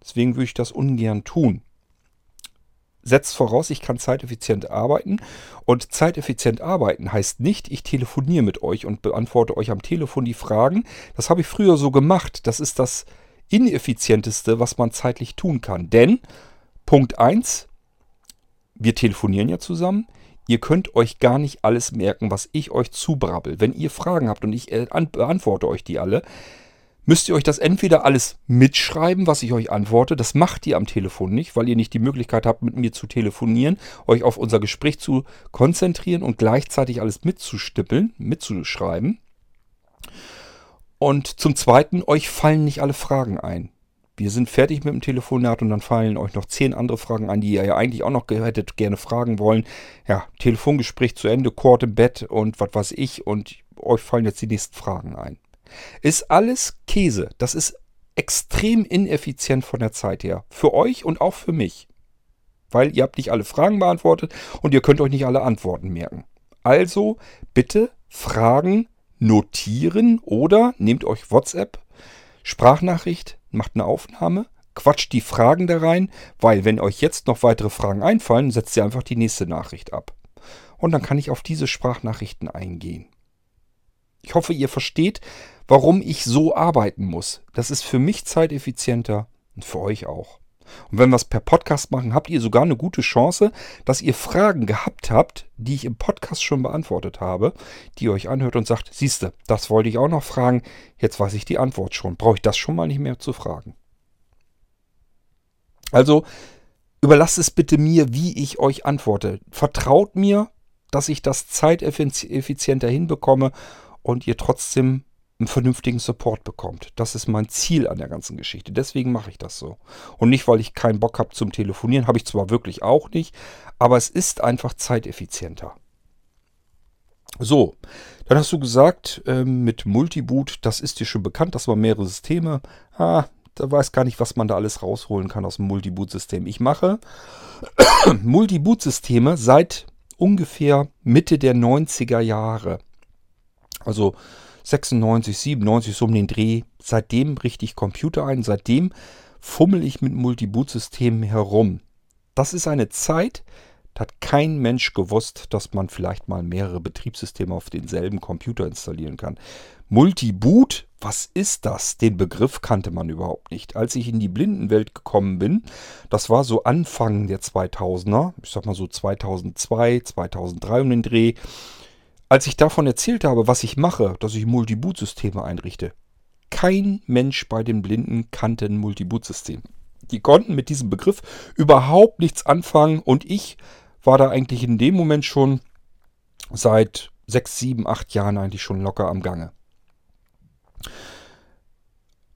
Deswegen würde ich das ungern tun setzt voraus, ich kann zeiteffizient arbeiten. Und zeiteffizient arbeiten heißt nicht, ich telefoniere mit euch und beantworte euch am Telefon die Fragen. Das habe ich früher so gemacht. Das ist das ineffizienteste, was man zeitlich tun kann. Denn, Punkt 1, wir telefonieren ja zusammen. Ihr könnt euch gar nicht alles merken, was ich euch zubrabbel. Wenn ihr Fragen habt und ich äh, beantworte euch die alle, müsst ihr euch das entweder alles mitschreiben, was ich euch antworte. Das macht ihr am Telefon nicht, weil ihr nicht die Möglichkeit habt, mit mir zu telefonieren, euch auf unser Gespräch zu konzentrieren und gleichzeitig alles mitzustippeln, mitzuschreiben. Und zum Zweiten, euch fallen nicht alle Fragen ein. Wir sind fertig mit dem Telefonat und dann fallen euch noch zehn andere Fragen ein, die ihr ja eigentlich auch noch hättet gerne fragen wollen. Ja, Telefongespräch zu Ende, Kord im Bett und was weiß ich und euch fallen jetzt die nächsten Fragen ein. Ist alles Käse. Das ist extrem ineffizient von der Zeit her. Für euch und auch für mich. Weil ihr habt nicht alle Fragen beantwortet und ihr könnt euch nicht alle Antworten merken. Also bitte Fragen notieren oder nehmt euch WhatsApp, Sprachnachricht, macht eine Aufnahme, quatscht die Fragen da rein, weil wenn euch jetzt noch weitere Fragen einfallen, setzt ihr einfach die nächste Nachricht ab. Und dann kann ich auf diese Sprachnachrichten eingehen. Ich hoffe, ihr versteht, warum ich so arbeiten muss. Das ist für mich zeiteffizienter und für euch auch. Und wenn wir es per Podcast machen, habt ihr sogar eine gute Chance, dass ihr Fragen gehabt habt, die ich im Podcast schon beantwortet habe, die ihr euch anhört und sagt, siehste, das wollte ich auch noch fragen, jetzt weiß ich die Antwort schon. Brauche ich das schon mal nicht mehr zu fragen. Also überlasst es bitte mir, wie ich euch antworte. Vertraut mir, dass ich das zeiteffizienter hinbekomme und ihr trotzdem einen vernünftigen Support bekommt. Das ist mein Ziel an der ganzen Geschichte. Deswegen mache ich das so. Und nicht, weil ich keinen Bock habe zum Telefonieren. Habe ich zwar wirklich auch nicht, aber es ist einfach zeiteffizienter. So, dann hast du gesagt, ähm, mit Multiboot, das ist dir schon bekannt, das waren mehrere Systeme. Ah, da weiß gar nicht, was man da alles rausholen kann aus dem Multiboot-System. Ich mache *coughs* Multiboot-Systeme seit ungefähr Mitte der 90er Jahre. Also 96, 97, so um den Dreh. Seitdem richte ich Computer ein. Seitdem fummel ich mit Multiboot-Systemen herum. Das ist eine Zeit, da hat kein Mensch gewusst, dass man vielleicht mal mehrere Betriebssysteme auf denselben Computer installieren kann. Multiboot, was ist das? Den Begriff kannte man überhaupt nicht. Als ich in die Blindenwelt gekommen bin, das war so Anfang der 2000er, ich sag mal so 2002, 2003 um den Dreh, als ich davon erzählt habe, was ich mache, dass ich Multiboot-Systeme einrichte, kein Mensch bei den Blinden kannte ein Multiboot-System. Die konnten mit diesem Begriff überhaupt nichts anfangen und ich war da eigentlich in dem Moment schon seit sechs, sieben, acht Jahren eigentlich schon locker am Gange.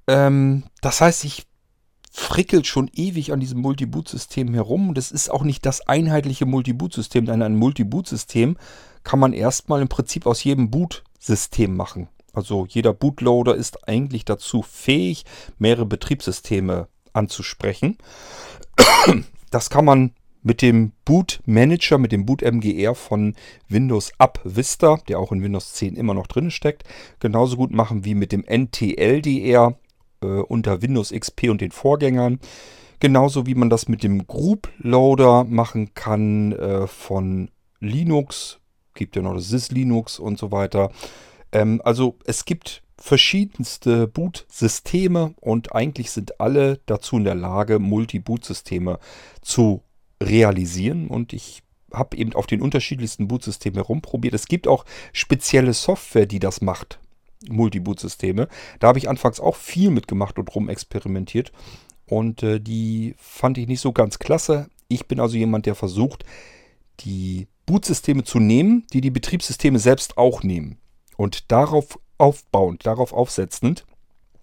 Ähm, das heißt, ich frickel schon ewig an diesem Multiboot-System herum es ist auch nicht das einheitliche Multiboot-System, denn ein Multiboot-System kann man erstmal im Prinzip aus jedem Boot-System machen. Also jeder Bootloader ist eigentlich dazu fähig, mehrere Betriebssysteme anzusprechen. *clears throat* Das kann man mit dem Boot Manager, mit dem Boot MGR von Windows Up Vista, der auch in Windows 10 immer noch drin steckt, genauso gut machen wie mit dem NTLDR äh, unter Windows XP und den Vorgängern. Genauso wie man das mit dem Group Loader machen kann äh, von Linux, gibt ja noch das Sys Linux und so weiter. Ähm, also es gibt verschiedenste Boot-Systeme und eigentlich sind alle dazu in der Lage, Multi-Boot-Systeme zu realisieren und ich habe eben auf den unterschiedlichsten Bootsystemen herumprobiert. Es gibt auch spezielle Software, die das macht. Multi-Boot-Systeme. Da habe ich anfangs auch viel mitgemacht und rumexperimentiert. Und äh, die fand ich nicht so ganz klasse. Ich bin also jemand, der versucht, die Bootsysteme zu nehmen, die die Betriebssysteme selbst auch nehmen. Und darauf aufbauend, darauf aufsetzend,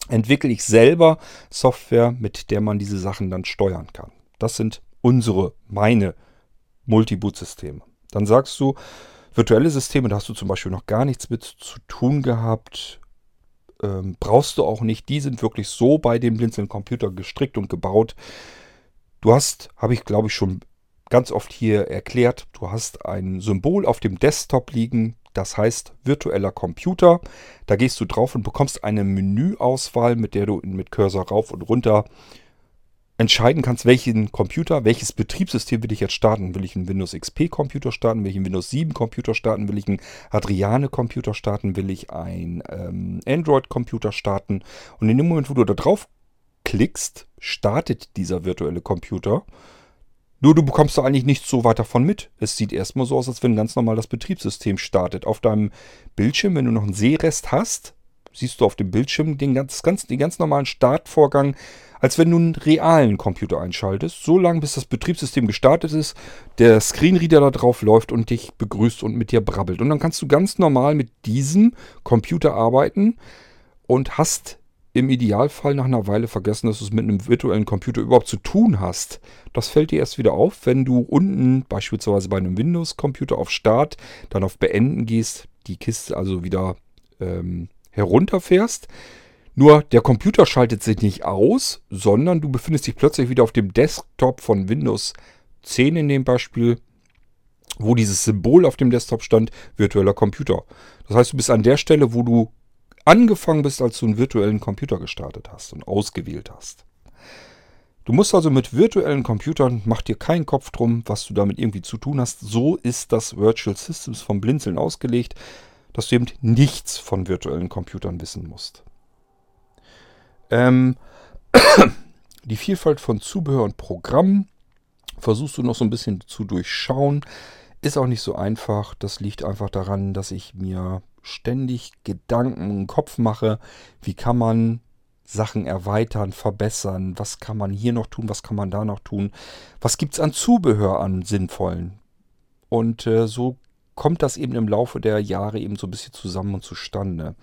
entwickle ich selber Software, mit der man diese Sachen dann steuern kann. Das sind unsere, meine Multiboot-Systeme. Dann sagst du, virtuelle Systeme, da hast du zum Beispiel noch gar nichts mit zu tun gehabt. Ähm, brauchst du auch nicht. Die sind wirklich so bei dem Blinzeln Computer gestrickt und gebaut. Du hast, habe ich glaube ich schon ganz oft hier erklärt, du hast ein Symbol auf dem Desktop liegen, das heißt virtueller Computer. Da gehst du drauf und bekommst eine Menüauswahl, mit der du mit Cursor rauf und runter entscheiden kannst, welchen Computer, welches Betriebssystem will ich jetzt starten. Will ich einen Windows XP Computer starten? Will ich einen Windows 7 Computer starten? Will ich einen Adriane Computer starten? Will ich einen ähm, Android Computer starten? Und in dem Moment, wo du da drauf klickst, startet dieser virtuelle Computer. Nur du bekommst da eigentlich nichts so weit davon mit. Es sieht erstmal so aus, als wenn ganz normal das Betriebssystem startet. Auf deinem Bildschirm, wenn du noch einen Sehrest hast, siehst du auf dem Bildschirm den ganz, ganz, den ganz normalen Startvorgang als wenn du einen realen Computer einschaltest, so lange bis das Betriebssystem gestartet ist, der Screenreader da drauf läuft und dich begrüßt und mit dir brabbelt. Und dann kannst du ganz normal mit diesem Computer arbeiten und hast im Idealfall nach einer Weile vergessen, dass du es mit einem virtuellen Computer überhaupt zu tun hast. Das fällt dir erst wieder auf, wenn du unten beispielsweise bei einem Windows-Computer auf Start, dann auf Beenden gehst, die Kiste also wieder ähm, herunterfährst nur der Computer schaltet sich nicht aus, sondern du befindest dich plötzlich wieder auf dem Desktop von Windows 10 in dem Beispiel, wo dieses Symbol auf dem Desktop stand, virtueller Computer. Das heißt, du bist an der Stelle, wo du angefangen bist, als du einen virtuellen Computer gestartet hast und ausgewählt hast. Du musst also mit virtuellen Computern, mach dir keinen Kopf drum, was du damit irgendwie zu tun hast. So ist das Virtual Systems vom Blinzeln ausgelegt, dass du eben nichts von virtuellen Computern wissen musst. Ähm, *coughs* die Vielfalt von Zubehör und Programmen versuchst du noch so ein bisschen zu durchschauen. Ist auch nicht so einfach. Das liegt einfach daran, dass ich mir ständig Gedanken im Kopf mache. Wie kann man Sachen erweitern, verbessern? Was kann man hier noch tun? Was kann man da noch tun? Was gibt es an Zubehör an sinnvollen? Und äh, so kommt das eben im Laufe der Jahre eben so ein bisschen zusammen und zustande.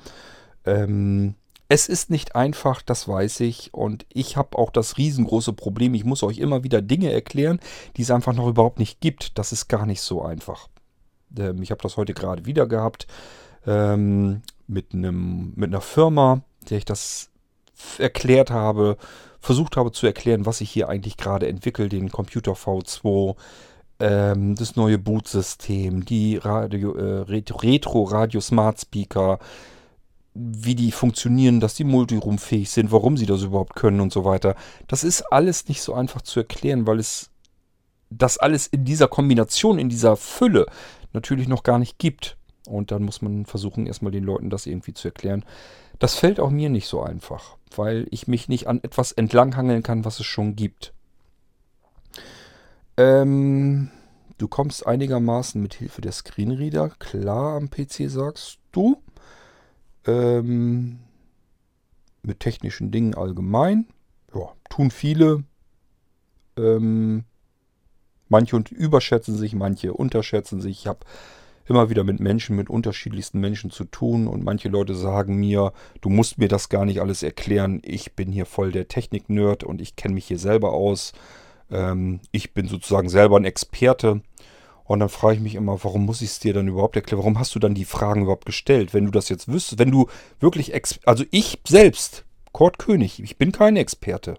Ähm, es ist nicht einfach, das weiß ich. Und ich habe auch das riesengroße Problem. Ich muss euch immer wieder Dinge erklären, die es einfach noch überhaupt nicht gibt. Das ist gar nicht so einfach. Ähm, ich habe das heute gerade wieder gehabt ähm, mit, einem, mit einer Firma, der ich das erklärt habe, versucht habe zu erklären, was ich hier eigentlich gerade entwickle, den Computer V2, ähm, das neue Bootsystem, die Radio, äh, Retro Radio Smart Speaker, wie die funktionieren, dass die multiroomfähig sind, warum sie das überhaupt können und so weiter. Das ist alles nicht so einfach zu erklären, weil es das alles in dieser Kombination, in dieser Fülle natürlich noch gar nicht gibt. Und dann muss man versuchen, erstmal den Leuten das irgendwie zu erklären. Das fällt auch mir nicht so einfach, weil ich mich nicht an etwas entlanghangeln kann, was es schon gibt. Ähm, du kommst einigermaßen mit Hilfe der Screenreader klar am PC, sagst du. Ähm, mit technischen Dingen allgemein. Ja, tun viele. Ähm, manche überschätzen sich, manche unterschätzen sich. Ich habe immer wieder mit Menschen, mit unterschiedlichsten Menschen zu tun und manche Leute sagen mir, du musst mir das gar nicht alles erklären. Ich bin hier voll der Technik-Nerd und ich kenne mich hier selber aus. Ähm, ich bin sozusagen selber ein Experte. Und dann frage ich mich immer, warum muss ich es dir dann überhaupt erklären? Warum hast du dann die Fragen überhaupt gestellt, wenn du das jetzt wüsstest? Wenn du wirklich, Ex also ich selbst, Kurt König, ich bin kein Experte.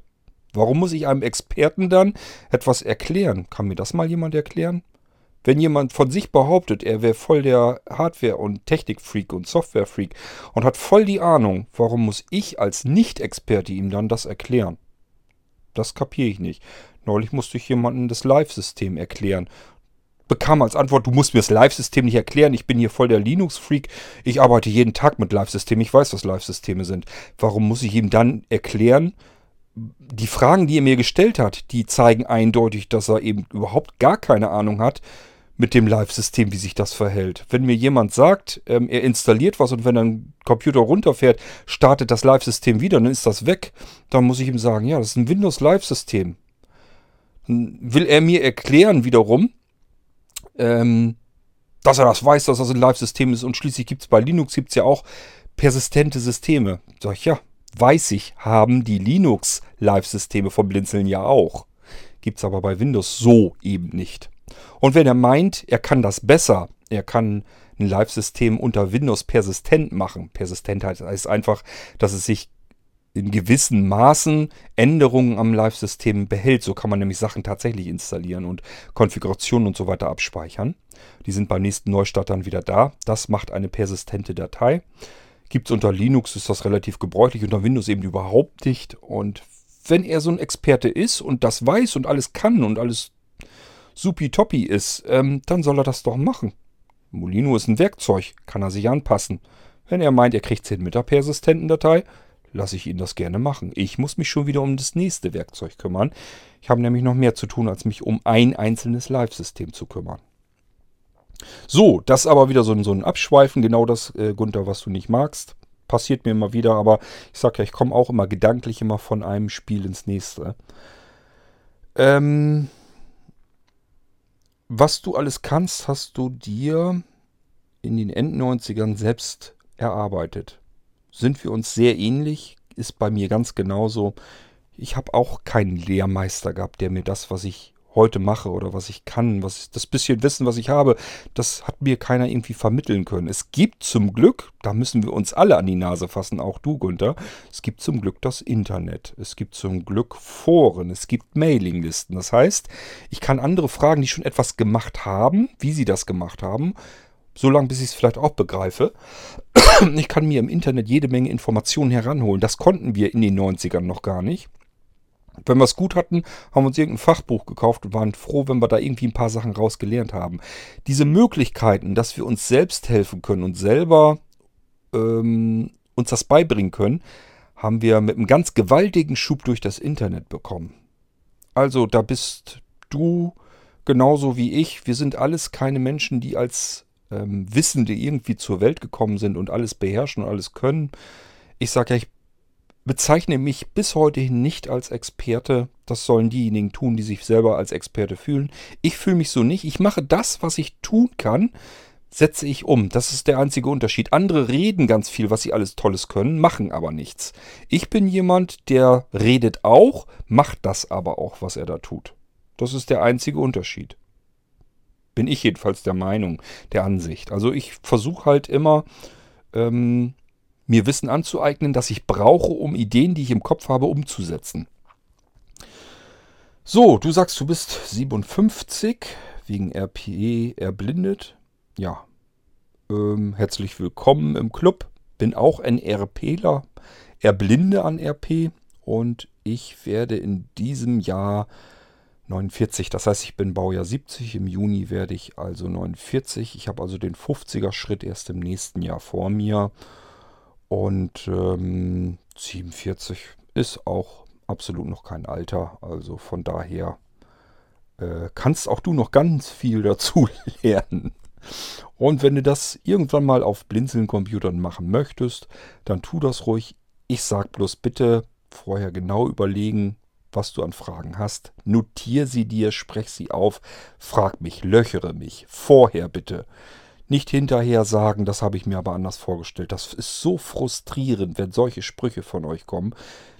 Warum muss ich einem Experten dann etwas erklären? Kann mir das mal jemand erklären? Wenn jemand von sich behauptet, er wäre voll der Hardware- und Technikfreak und Softwarefreak und hat voll die Ahnung, warum muss ich als Nicht-Experte ihm dann das erklären? Das kapiere ich nicht. Neulich musste ich jemandem das Live-System erklären bekam als Antwort, du musst mir das Live-System nicht erklären, ich bin hier voll der Linux-Freak, ich arbeite jeden Tag mit Live-Systemen, ich weiß, was Live-Systeme sind. Warum muss ich ihm dann erklären, die Fragen, die er mir gestellt hat, die zeigen eindeutig, dass er eben überhaupt gar keine Ahnung hat mit dem Live-System, wie sich das verhält. Wenn mir jemand sagt, ähm, er installiert was und wenn ein Computer runterfährt, startet das Live-System wieder, dann ist das weg, dann muss ich ihm sagen, ja, das ist ein Windows-Live-System. Will er mir erklären wiederum, ähm, dass er das weiß, dass das ein Live-System ist und schließlich gibt es bei Linux gibt's ja auch persistente Systeme. Sag ich, ja, weiß ich, haben die Linux-Live-Systeme vom Blinzeln ja auch. Gibt es aber bei Windows so eben nicht. Und wenn er meint, er kann das besser, er kann ein Live-System unter Windows persistent machen. Persistent heißt einfach, dass es sich in gewissen Maßen Änderungen am Live-System behält. So kann man nämlich Sachen tatsächlich installieren und Konfigurationen und so weiter abspeichern. Die sind beim nächsten Neustart dann wieder da. Das macht eine persistente Datei. Gibt es unter Linux, ist das relativ gebräuchlich, unter Windows eben überhaupt nicht. Und wenn er so ein Experte ist und das weiß und alles kann und alles supi-toppi ist, ähm, dann soll er das doch machen. Molino ist ein Werkzeug, kann er sich anpassen. Wenn er meint, er kriegt es hin mit der persistenten Datei, lasse ich ihn das gerne machen. Ich muss mich schon wieder um das nächste Werkzeug kümmern. Ich habe nämlich noch mehr zu tun, als mich um ein einzelnes Live-System zu kümmern. So, das ist aber wieder so ein, so ein Abschweifen, genau das, äh, Gunther, was du nicht magst. Passiert mir immer wieder, aber ich sage ja, ich komme auch immer gedanklich immer von einem Spiel ins nächste. Ähm, was du alles kannst, hast du dir in den End-90ern selbst erarbeitet sind wir uns sehr ähnlich. Ist bei mir ganz genauso. Ich habe auch keinen Lehrmeister gehabt, der mir das, was ich heute mache oder was ich kann, was das bisschen Wissen, was ich habe, das hat mir keiner irgendwie vermitteln können. Es gibt zum Glück, da müssen wir uns alle an die Nase fassen, auch du, Gunther, es gibt zum Glück das Internet. Es gibt zum Glück Foren, es gibt Mailinglisten. Das heißt, ich kann andere fragen, die schon etwas gemacht haben, wie sie das gemacht haben, so lange, bis ich es vielleicht auch begreife. *clears throat* Ich kann mir im Internet jede Menge Informationen heranholen. Das konnten wir in den 90ern noch gar nicht. Wenn wir es gut hatten, haben wir uns irgendein Fachbuch gekauft und waren froh, wenn wir da irgendwie ein paar Sachen rausgelernt haben. Diese Möglichkeiten, dass wir uns selbst helfen können und selber ähm, uns das beibringen können, haben wir mit einem ganz gewaltigen Schub durch das Internet bekommen. Also da bist du genauso wie ich. Wir sind alles keine Menschen, die als ähm, Wissende irgendwie zur Welt gekommen sind und alles beherrschen und alles können. Ich sage ja, ich bezeichne mich bis heute nicht als Experte. Das sollen diejenigen tun, die sich selber als Experte fühlen. Ich fühle mich so nicht. Ich mache das, was ich tun kann, setze ich um. Das ist der einzige Unterschied. Andere reden ganz viel, was sie alles Tolles können, machen aber nichts. Ich bin jemand, der redet auch, macht das aber auch, was er da tut. Das ist der einzige Unterschied. Bin ich jedenfalls der Meinung, der Ansicht. Also ich versuche halt immer, ähm, mir Wissen anzueignen, das ich brauche, um Ideen, die ich im Kopf habe, umzusetzen. So, du sagst, du bist 57, wegen RPE erblindet. Ja, ähm, herzlich willkommen im Club. Bin auch ein RPler, erblinde an RP und ich werde in diesem Jahr 49. Das heißt, ich bin Baujahr 70. Im Juni werde ich also 49. Ich habe also den 50er Schritt erst im nächsten Jahr vor mir. Und ähm, 47 ist auch absolut noch kein Alter. Also von daher äh, kannst auch du noch ganz viel dazu *laughs* lernen. Und wenn du das irgendwann mal auf Blinzeln-Computern machen möchtest, dann tu das ruhig. Ich sag bloß bitte vorher genau überlegen, was du an Fragen hast. Notier sie dir, sprech sie auf, frag mich, löchere mich. Vorher bitte. Nicht hinterher sagen, das habe ich mir aber anders vorgestellt. Das ist so frustrierend, wenn solche Sprüche von euch kommen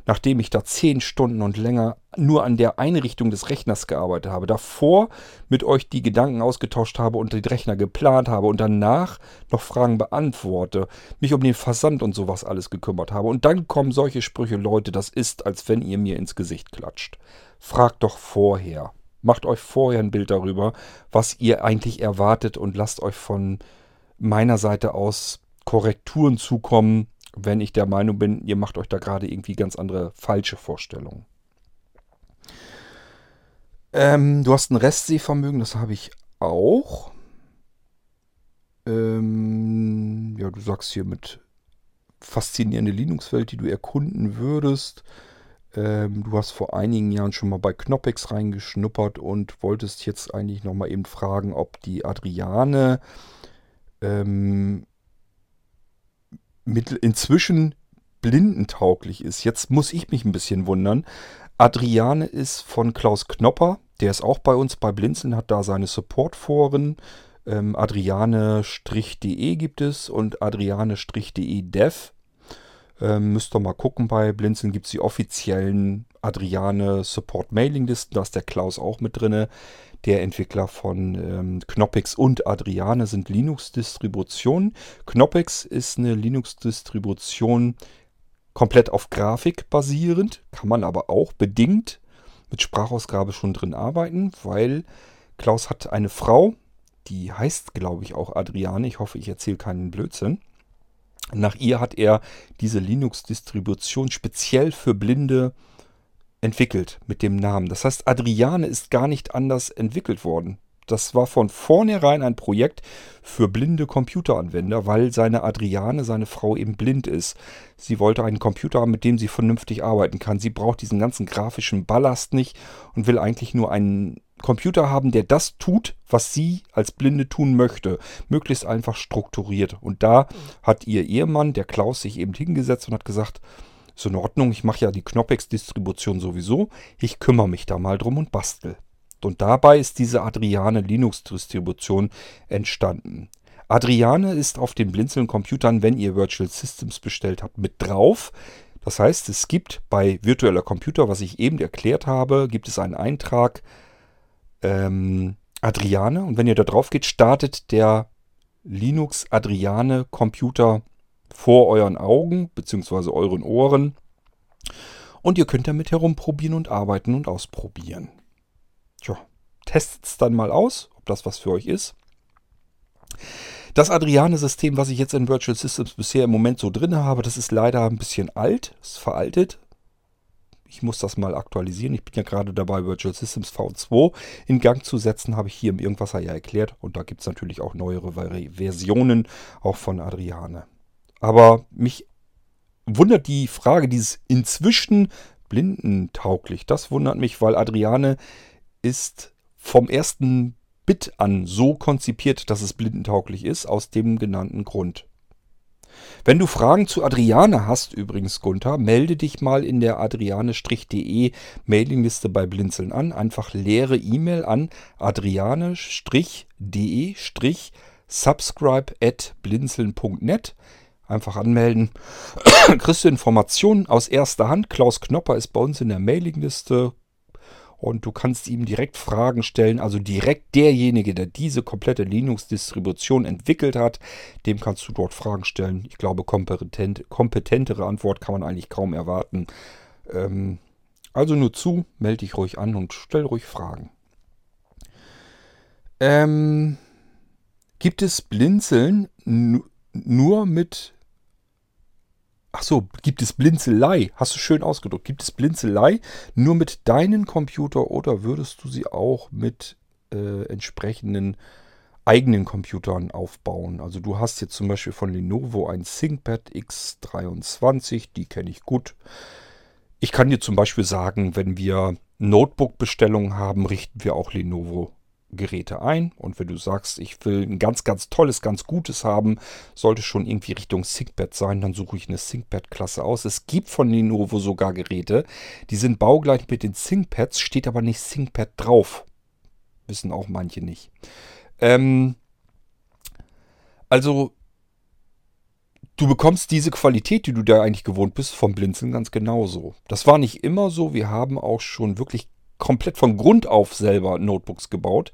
nachdem ich da zehn Stunden und länger nur an der Einrichtung des Rechners gearbeitet habe, davor mit euch die Gedanken ausgetauscht habe und den Rechner geplant habe und danach noch Fragen beantworte, mich um den Versand und sowas alles gekümmert habe. Und dann kommen solche Sprüche, Leute, das ist, als wenn ihr mir ins Gesicht klatscht. Fragt doch vorher. Macht euch vorher ein Bild darüber, was ihr eigentlich erwartet und lasst euch von meiner Seite aus Korrekturen zukommen, wenn ich der Meinung bin, ihr macht euch da gerade irgendwie ganz andere falsche Vorstellungen. Ähm, du hast ein Restsehvermögen, das habe ich auch. Ähm, ja, du sagst hier mit faszinierende Linux-Welt, die du erkunden würdest. Ähm, du hast vor einigen Jahren schon mal bei Knoppix reingeschnuppert und wolltest jetzt eigentlich nochmal eben fragen, ob die Adriane ähm, mit, inzwischen blindentauglich ist. Jetzt muss ich mich ein bisschen wundern. Adriane ist von Klaus Knopper. Der ist auch bei uns bei Blinzeln, hat da seine Supportforen. Ähm, Adriane-de gibt es und Adriane-de dev. Ähm, müsst ihr mal gucken, bei Blinzeln gibt es die offiziellen Adriane Support Mailing Listen. Da ist der Klaus auch mit drin. Der Entwickler von ähm, Knoppix und Adriane sind Linux-Distributionen. Knoppix ist eine Linux-Distribution komplett auf Grafik basierend, kann man aber auch bedingt mit Sprachausgabe schon drin arbeiten, weil Klaus hat eine Frau, die heißt, glaube ich, auch Adriane. Ich hoffe, ich erzähle keinen Blödsinn. Nach ihr hat er diese Linux-Distribution speziell für Blinde entwickelt mit dem Namen. Das heißt, Adriane ist gar nicht anders entwickelt worden. Das war von vornherein ein Projekt für blinde Computeranwender, weil seine Adriane, seine Frau, eben blind ist. Sie wollte einen Computer haben, mit dem sie vernünftig arbeiten kann. Sie braucht diesen ganzen grafischen Ballast nicht und will eigentlich nur einen Computer haben, der das tut, was sie als Blinde tun möchte. Möglichst einfach strukturiert. Und da hat ihr Ehemann, der Klaus, sich eben hingesetzt und hat gesagt, ist in Ordnung, ich mache ja die Knoppix-Distribution sowieso. Ich kümmere mich da mal drum und bastel. Und dabei ist diese Adriane Linux-Distribution entstanden. Adriane ist auf den Blinzeln-Computern, wenn ihr Virtual Systems bestellt habt, mit drauf. Das heißt, es gibt bei virtueller Computer, was ich eben erklärt habe, gibt es einen Eintrag ähm, Adriane. Und wenn ihr da drauf geht, startet der Linux Adriane Computer vor euren Augen bzw. euren Ohren. Und ihr könnt damit herumprobieren und arbeiten und ausprobieren. Testet es dann mal aus, ob das was für euch ist. Das Adriane-System, was ich jetzt in Virtual Systems bisher im Moment so drin habe, das ist leider ein bisschen alt, ist veraltet. Ich muss das mal aktualisieren. Ich bin ja gerade dabei, Virtual Systems V2 in Gang zu setzen, habe ich hier im Irgendwasser ja erklärt. Und da gibt es natürlich auch neuere Versionen, auch von Adriane. Aber mich wundert die Frage, dieses inzwischen blindentauglich. Das wundert mich, weil Adriane ist vom ersten Bit an so konzipiert, dass es blindentauglich ist, aus dem genannten Grund. Wenn du Fragen zu Adriane hast, übrigens Gunther, melde dich mal in der adriane-de Mailingliste bei Blinzeln an. Einfach leere E-Mail an adriane-de-subscribe at blinzeln.net. Einfach anmelden. *clears throat* Kriegst du Informationen aus erster Hand. Klaus Knopper ist bei uns in der Mailingliste. Und du kannst ihm direkt Fragen stellen. Also direkt derjenige, der diese komplette Linux-Distribution entwickelt hat, dem kannst du dort Fragen stellen. Ich glaube, kompetent, kompetentere Antwort kann man eigentlich kaum erwarten. Ähm, also nur zu, melde dich ruhig an und stell ruhig Fragen. Ähm, gibt es Blinzeln nur mit Ach so, gibt es Blinzelei? Hast du schön ausgedrückt. Gibt es Blinzelei nur mit deinem Computer oder würdest du sie auch mit äh, entsprechenden eigenen Computern aufbauen? Also du hast jetzt zum Beispiel von Lenovo ein ThinkPad X23, die kenne ich gut. Ich kann dir zum Beispiel sagen, wenn wir Notebook-Bestellungen haben, richten wir auch Lenovo Geräte ein. Und wenn du sagst, ich will ein ganz, ganz tolles, ganz gutes haben, sollte schon irgendwie Richtung ThinkPad sein, dann suche ich eine ThinkPad-Klasse aus. Es gibt von Lenovo sogar Geräte, die sind baugleich mit den ThinkPads, steht aber nicht ThinkPad drauf. Wissen auch manche nicht. Ähm, also, du bekommst diese Qualität, die du da eigentlich gewohnt bist, vom Blinzeln ganz genauso. Das war nicht immer so. Wir haben auch schon wirklich komplett von Grund auf selber Notebooks gebaut.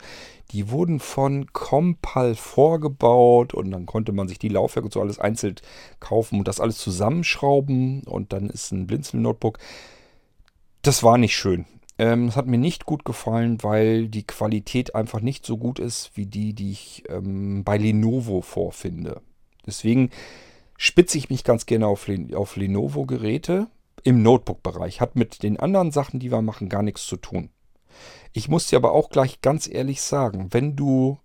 Die wurden von Compal vorgebaut und dann konnte man sich die Laufwerke und so alles einzeln kaufen und das alles zusammenschrauben und dann ist ein Blinzel-Notebook. Das war nicht schön. Ähm, das hat mir nicht gut gefallen, weil die Qualität einfach nicht so gut ist wie die, die ich ähm, bei Lenovo vorfinde. Deswegen spitze ich mich ganz gerne auf, auf Lenovo-Geräte im Notebook-Bereich. Hat mit den anderen Sachen, die wir machen, gar nichts zu tun. Ich muss dir aber auch gleich ganz ehrlich sagen, wenn du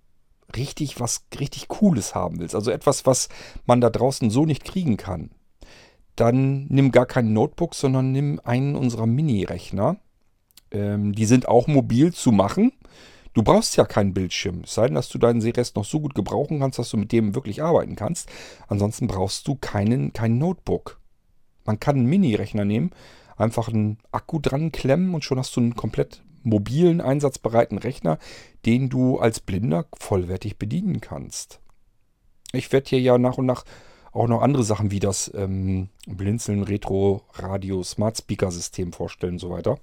richtig was richtig Cooles haben willst, also etwas, was man da draußen so nicht kriegen kann, dann nimm gar kein Notebook, sondern nimm einen unserer Mini-Rechner. Ähm, die sind auch mobil zu machen. Du brauchst ja keinen Bildschirm. Es sei denn, dass du deinen Seerest noch so gut gebrauchen kannst, dass du mit dem wirklich arbeiten kannst. Ansonsten brauchst du keinen, kein Notebook. Man kann einen Mini-Rechner nehmen, einfach einen Akku dran klemmen und schon hast du einen komplett mobilen, einsatzbereiten Rechner, den du als Blinder vollwertig bedienen kannst. Ich werde hier ja nach und nach auch noch andere Sachen wie das ähm, Blinzeln Retro Radio Smart Speaker System vorstellen und so weiter.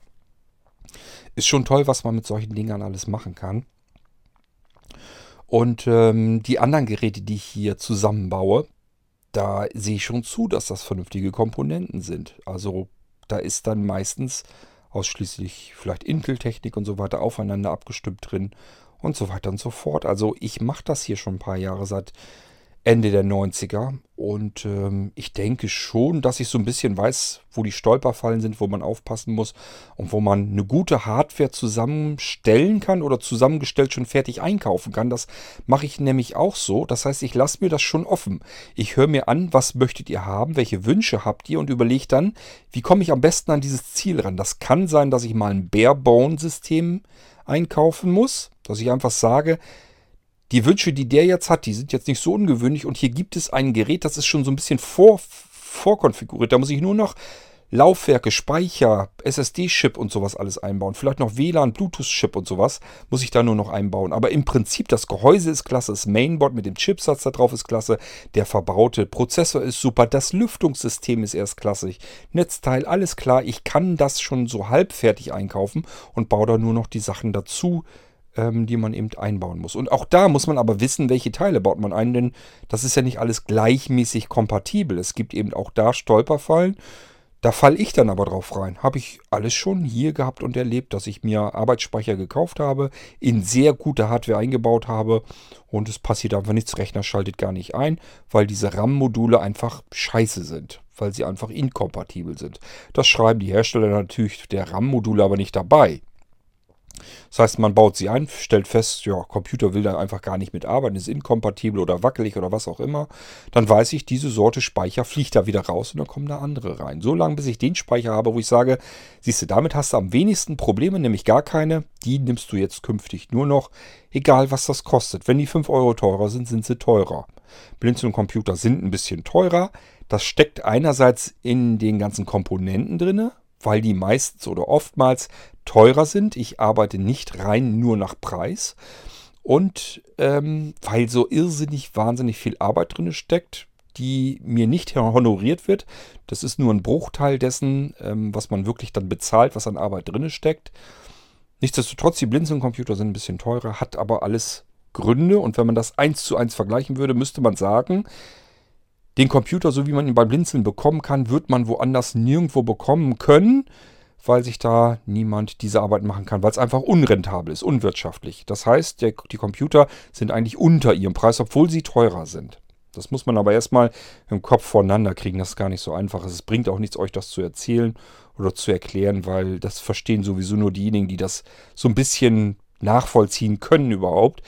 Ist schon toll, was man mit solchen Dingern alles machen kann. Und ähm, die anderen Geräte, die ich hier zusammenbaue, da sehe ich schon zu, dass das vernünftige Komponenten sind. Also da ist dann meistens ausschließlich vielleicht Intel-Technik und so weiter aufeinander abgestimmt drin und so weiter und so fort. Also ich mache das hier schon ein paar Jahre seit Ende der 90er. Und ähm, ich denke schon, dass ich so ein bisschen weiß, wo die Stolperfallen sind, wo man aufpassen muss und wo man eine gute Hardware zusammenstellen kann oder zusammengestellt schon fertig einkaufen kann. Das mache ich nämlich auch so. Das heißt, ich lasse mir das schon offen. Ich höre mir an, was möchtet ihr haben, welche Wünsche habt ihr und überlege dann, wie komme ich am besten an dieses Ziel ran. Das kann sein, dass ich mal ein Barebone-System einkaufen muss, dass ich einfach sage, die Wünsche, die der jetzt hat, die sind jetzt nicht so ungewöhnlich. Und hier gibt es ein Gerät, das ist schon so ein bisschen vor, vorkonfiguriert. Da muss ich nur noch Laufwerke, Speicher, SSD-Chip und sowas alles einbauen. Vielleicht noch WLAN, Bluetooth-Chip und sowas muss ich da nur noch einbauen. Aber im Prinzip, das Gehäuse ist klasse, das Mainboard mit dem Chipsatz da drauf ist klasse, der verbaute Prozessor ist super, das Lüftungssystem ist erst klassisch, Netzteil, alles klar. Ich kann das schon so halbfertig einkaufen und baue da nur noch die Sachen dazu, ähm, die man eben einbauen muss. Und auch da muss man aber wissen, welche Teile baut man ein, denn das ist ja nicht alles gleichmäßig kompatibel. Es gibt eben auch da Stolperfallen. Da falle ich dann aber drauf rein. Habe ich alles schon hier gehabt und erlebt, dass ich mir Arbeitsspeicher gekauft habe, in sehr gute Hardware eingebaut habe und es passiert einfach nichts. Rechner schaltet gar nicht ein, weil diese RAM-Module einfach scheiße sind, weil sie einfach inkompatibel sind. Das schreiben die Hersteller natürlich der RAM-Module aber nicht dabei. Das heißt, man baut sie ein, stellt fest, ja, Computer will dann einfach gar nicht mitarbeiten, ist inkompatibel oder wackelig oder was auch immer. Dann weiß ich, diese Sorte Speicher fliegt da wieder raus und dann kommen da andere rein. So lange, bis ich den Speicher habe, wo ich sage, siehst du, damit hast du am wenigsten Probleme, nämlich gar keine. Die nimmst du jetzt künftig nur noch, egal was das kostet. Wenn die 5 Euro teurer sind, sind sie teurer. Blinzeln-Computer sind ein bisschen teurer. Das steckt einerseits in den ganzen Komponenten drin, weil die meistens oder oftmals teurer sind. Ich arbeite nicht rein nur nach Preis. Und ähm, weil so irrsinnig, wahnsinnig viel Arbeit drin steckt, die mir nicht honoriert wird. Das ist nur ein Bruchteil dessen, ähm, was man wirklich dann bezahlt, was an Arbeit drin steckt. Nichtsdestotrotz, die Blinzeln-Computer sind ein bisschen teurer, hat aber alles Gründe. Und wenn man das eins zu eins vergleichen würde, müsste man sagen, den Computer, so wie man ihn bei Blinzeln bekommen kann, wird man woanders nirgendwo bekommen können, weil sich da niemand diese Arbeit machen kann, weil es einfach unrentabel ist, unwirtschaftlich. Das heißt, der, die Computer sind eigentlich unter ihrem Preis, obwohl sie teurer sind. Das muss man aber erstmal im Kopf voneinander kriegen. Das ist gar nicht so einfach. Es bringt auch nichts, euch das zu erzählen oder zu erklären, weil das verstehen sowieso nur diejenigen, die das so ein bisschen nachvollziehen können überhaupt.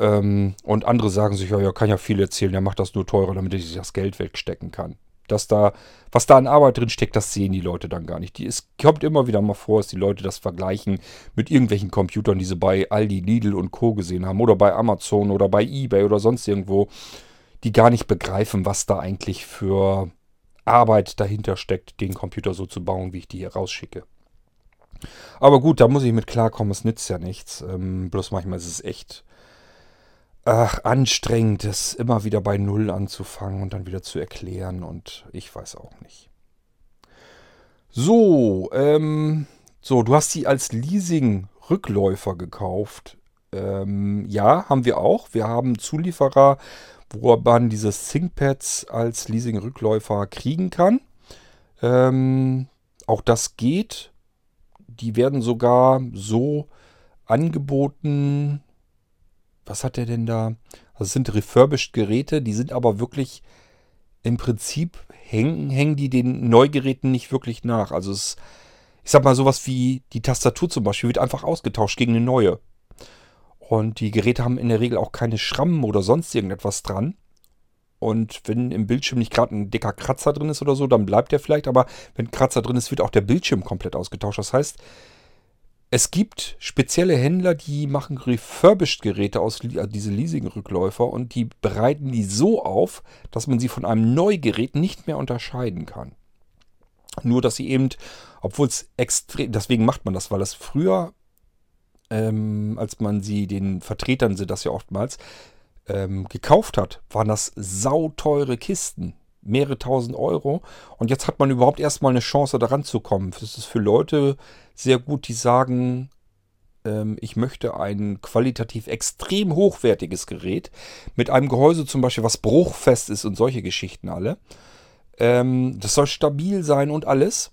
Ähm, und andere sagen sich, ja, ja, kann ja viel erzählen, der macht das nur teurer, damit ich das Geld wegstecken kann. Dass da, was da an Arbeit drin steckt, das sehen die Leute dann gar nicht. Die, es kommt immer wieder mal vor, dass die Leute das vergleichen mit irgendwelchen Computern, die sie bei Aldi, Lidl und Co. gesehen haben oder bei Amazon oder bei Ebay oder sonst irgendwo, die gar nicht begreifen, was da eigentlich für Arbeit dahinter steckt, den Computer so zu bauen, wie ich die hier rausschicke. Aber gut, da muss ich mit klarkommen, es nützt ja nichts. Ähm, bloß manchmal ist es echt ach, anstrengend, es immer wieder bei Null anzufangen und dann wieder zu erklären und ich weiß auch nicht. So, ähm, so, du hast die als Leasing-Rückläufer gekauft. Ähm, ja, haben wir auch. Wir haben Zulieferer, wo man diese ThinkPads als Leasing-Rückläufer kriegen kann. Ähm, auch das geht. Die werden sogar so angeboten, was hat er denn da? Also sind refurbished Geräte, die sind aber wirklich im Prinzip hängen, hängen die den Neugeräten nicht wirklich nach. Also es, ich sag mal sowas wie die Tastatur zum Beispiel wird einfach ausgetauscht gegen eine neue. Und die Geräte haben in der Regel auch keine Schrammen oder sonst irgendetwas dran. Und wenn im Bildschirm nicht gerade ein dicker Kratzer drin ist oder so, dann bleibt der vielleicht. Aber wenn Kratzer drin ist, wird auch der Bildschirm komplett ausgetauscht. Das heißt, es gibt spezielle Händler, die machen Refurbished-Geräte aus, also diese Leasing-Rückläufer, und die bereiten die so auf, dass man sie von einem Neugerät nicht mehr unterscheiden kann. Nur, dass sie eben, obwohl es extrem, deswegen macht man das, weil das früher, ähm, als man sie den Vertretern sind das ja oftmals, ähm, gekauft hat, waren das sauteure Kisten mehrere tausend Euro. Und jetzt hat man überhaupt erstmal eine Chance, daran zu kommen. Das ist für Leute sehr gut, die sagen, ähm, ich möchte ein qualitativ extrem hochwertiges Gerät mit einem Gehäuse zum Beispiel, was bruchfest ist und solche Geschichten alle. Ähm, das soll stabil sein und alles.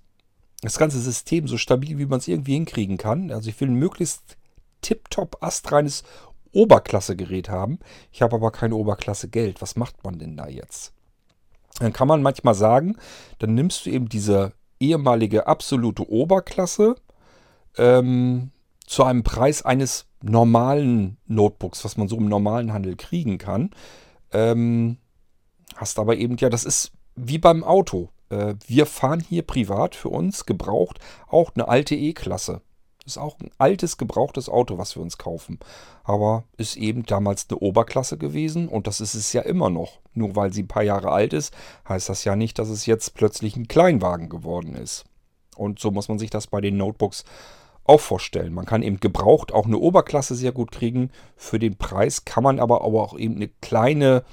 Das ganze System so stabil, wie man es irgendwie hinkriegen kann. Also ich will ein möglichst tiptop astreines Oberklasse-Gerät haben. Ich habe aber kein Oberklasse-Geld. Was macht man denn da jetzt? Dann kann man manchmal sagen, dann nimmst du eben diese ehemalige absolute Oberklasse ähm, zu einem Preis eines normalen Notebooks, was man so im normalen Handel kriegen kann. Ähm, hast aber eben, ja, das ist wie beim Auto. Äh, wir fahren hier privat für uns gebraucht auch eine alte E-Klasse. Ist auch ein altes, gebrauchtes Auto, was wir uns kaufen. Aber ist eben damals eine Oberklasse gewesen und das ist es ja immer noch. Nur weil sie ein paar Jahre alt ist, heißt das ja nicht, dass es jetzt plötzlich ein Kleinwagen geworden ist. Und so muss man sich das bei den Notebooks auch vorstellen. Man kann eben gebraucht auch eine Oberklasse sehr gut kriegen. Für den Preis kann man aber auch eben eine kleine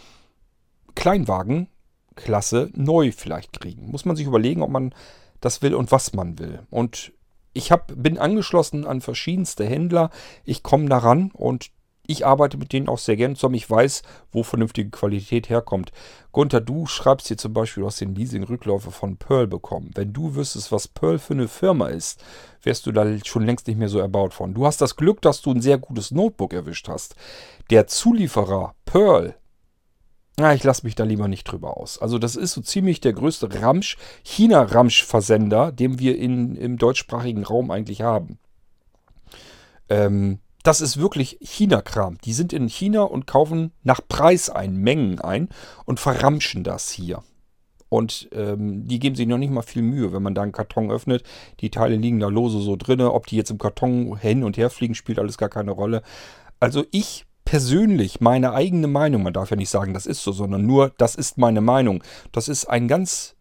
Kleinwagenklasse neu vielleicht kriegen. Muss man sich überlegen, ob man das will und was man will. Und ich hab, bin angeschlossen an verschiedenste Händler. Ich komme daran und ich arbeite mit denen auch sehr gerne zusammen. Ich weiß, wo vernünftige Qualität herkommt. Gunther, du schreibst hier zum Beispiel, du hast den Leasing-Rückläufer von Pearl bekommen. Wenn du wüsstest, was Pearl für eine Firma ist, wärst du da schon längst nicht mehr so erbaut von. Du hast das Glück, dass du ein sehr gutes Notebook erwischt hast. Der Zulieferer Pearl, na, ich lasse mich da lieber nicht drüber aus. Also das ist so ziemlich der größte Ramsch, China-Ramsch-Versender, den wir in, im deutschsprachigen Raum eigentlich haben. Ähm, das ist wirklich China-Kram. Die sind in China und kaufen nach Preis ein, Mengen ein und verramschen das hier. Und ähm, die geben sich noch nicht mal viel Mühe, wenn man da einen Karton öffnet. Die Teile liegen da lose so drin. Ob die jetzt im Karton hin und her fliegen, spielt alles gar keine Rolle. Also ich persönlich, meine eigene Meinung, man darf ja nicht sagen, das ist so, sondern nur, das ist meine Meinung. Das ist ein ganz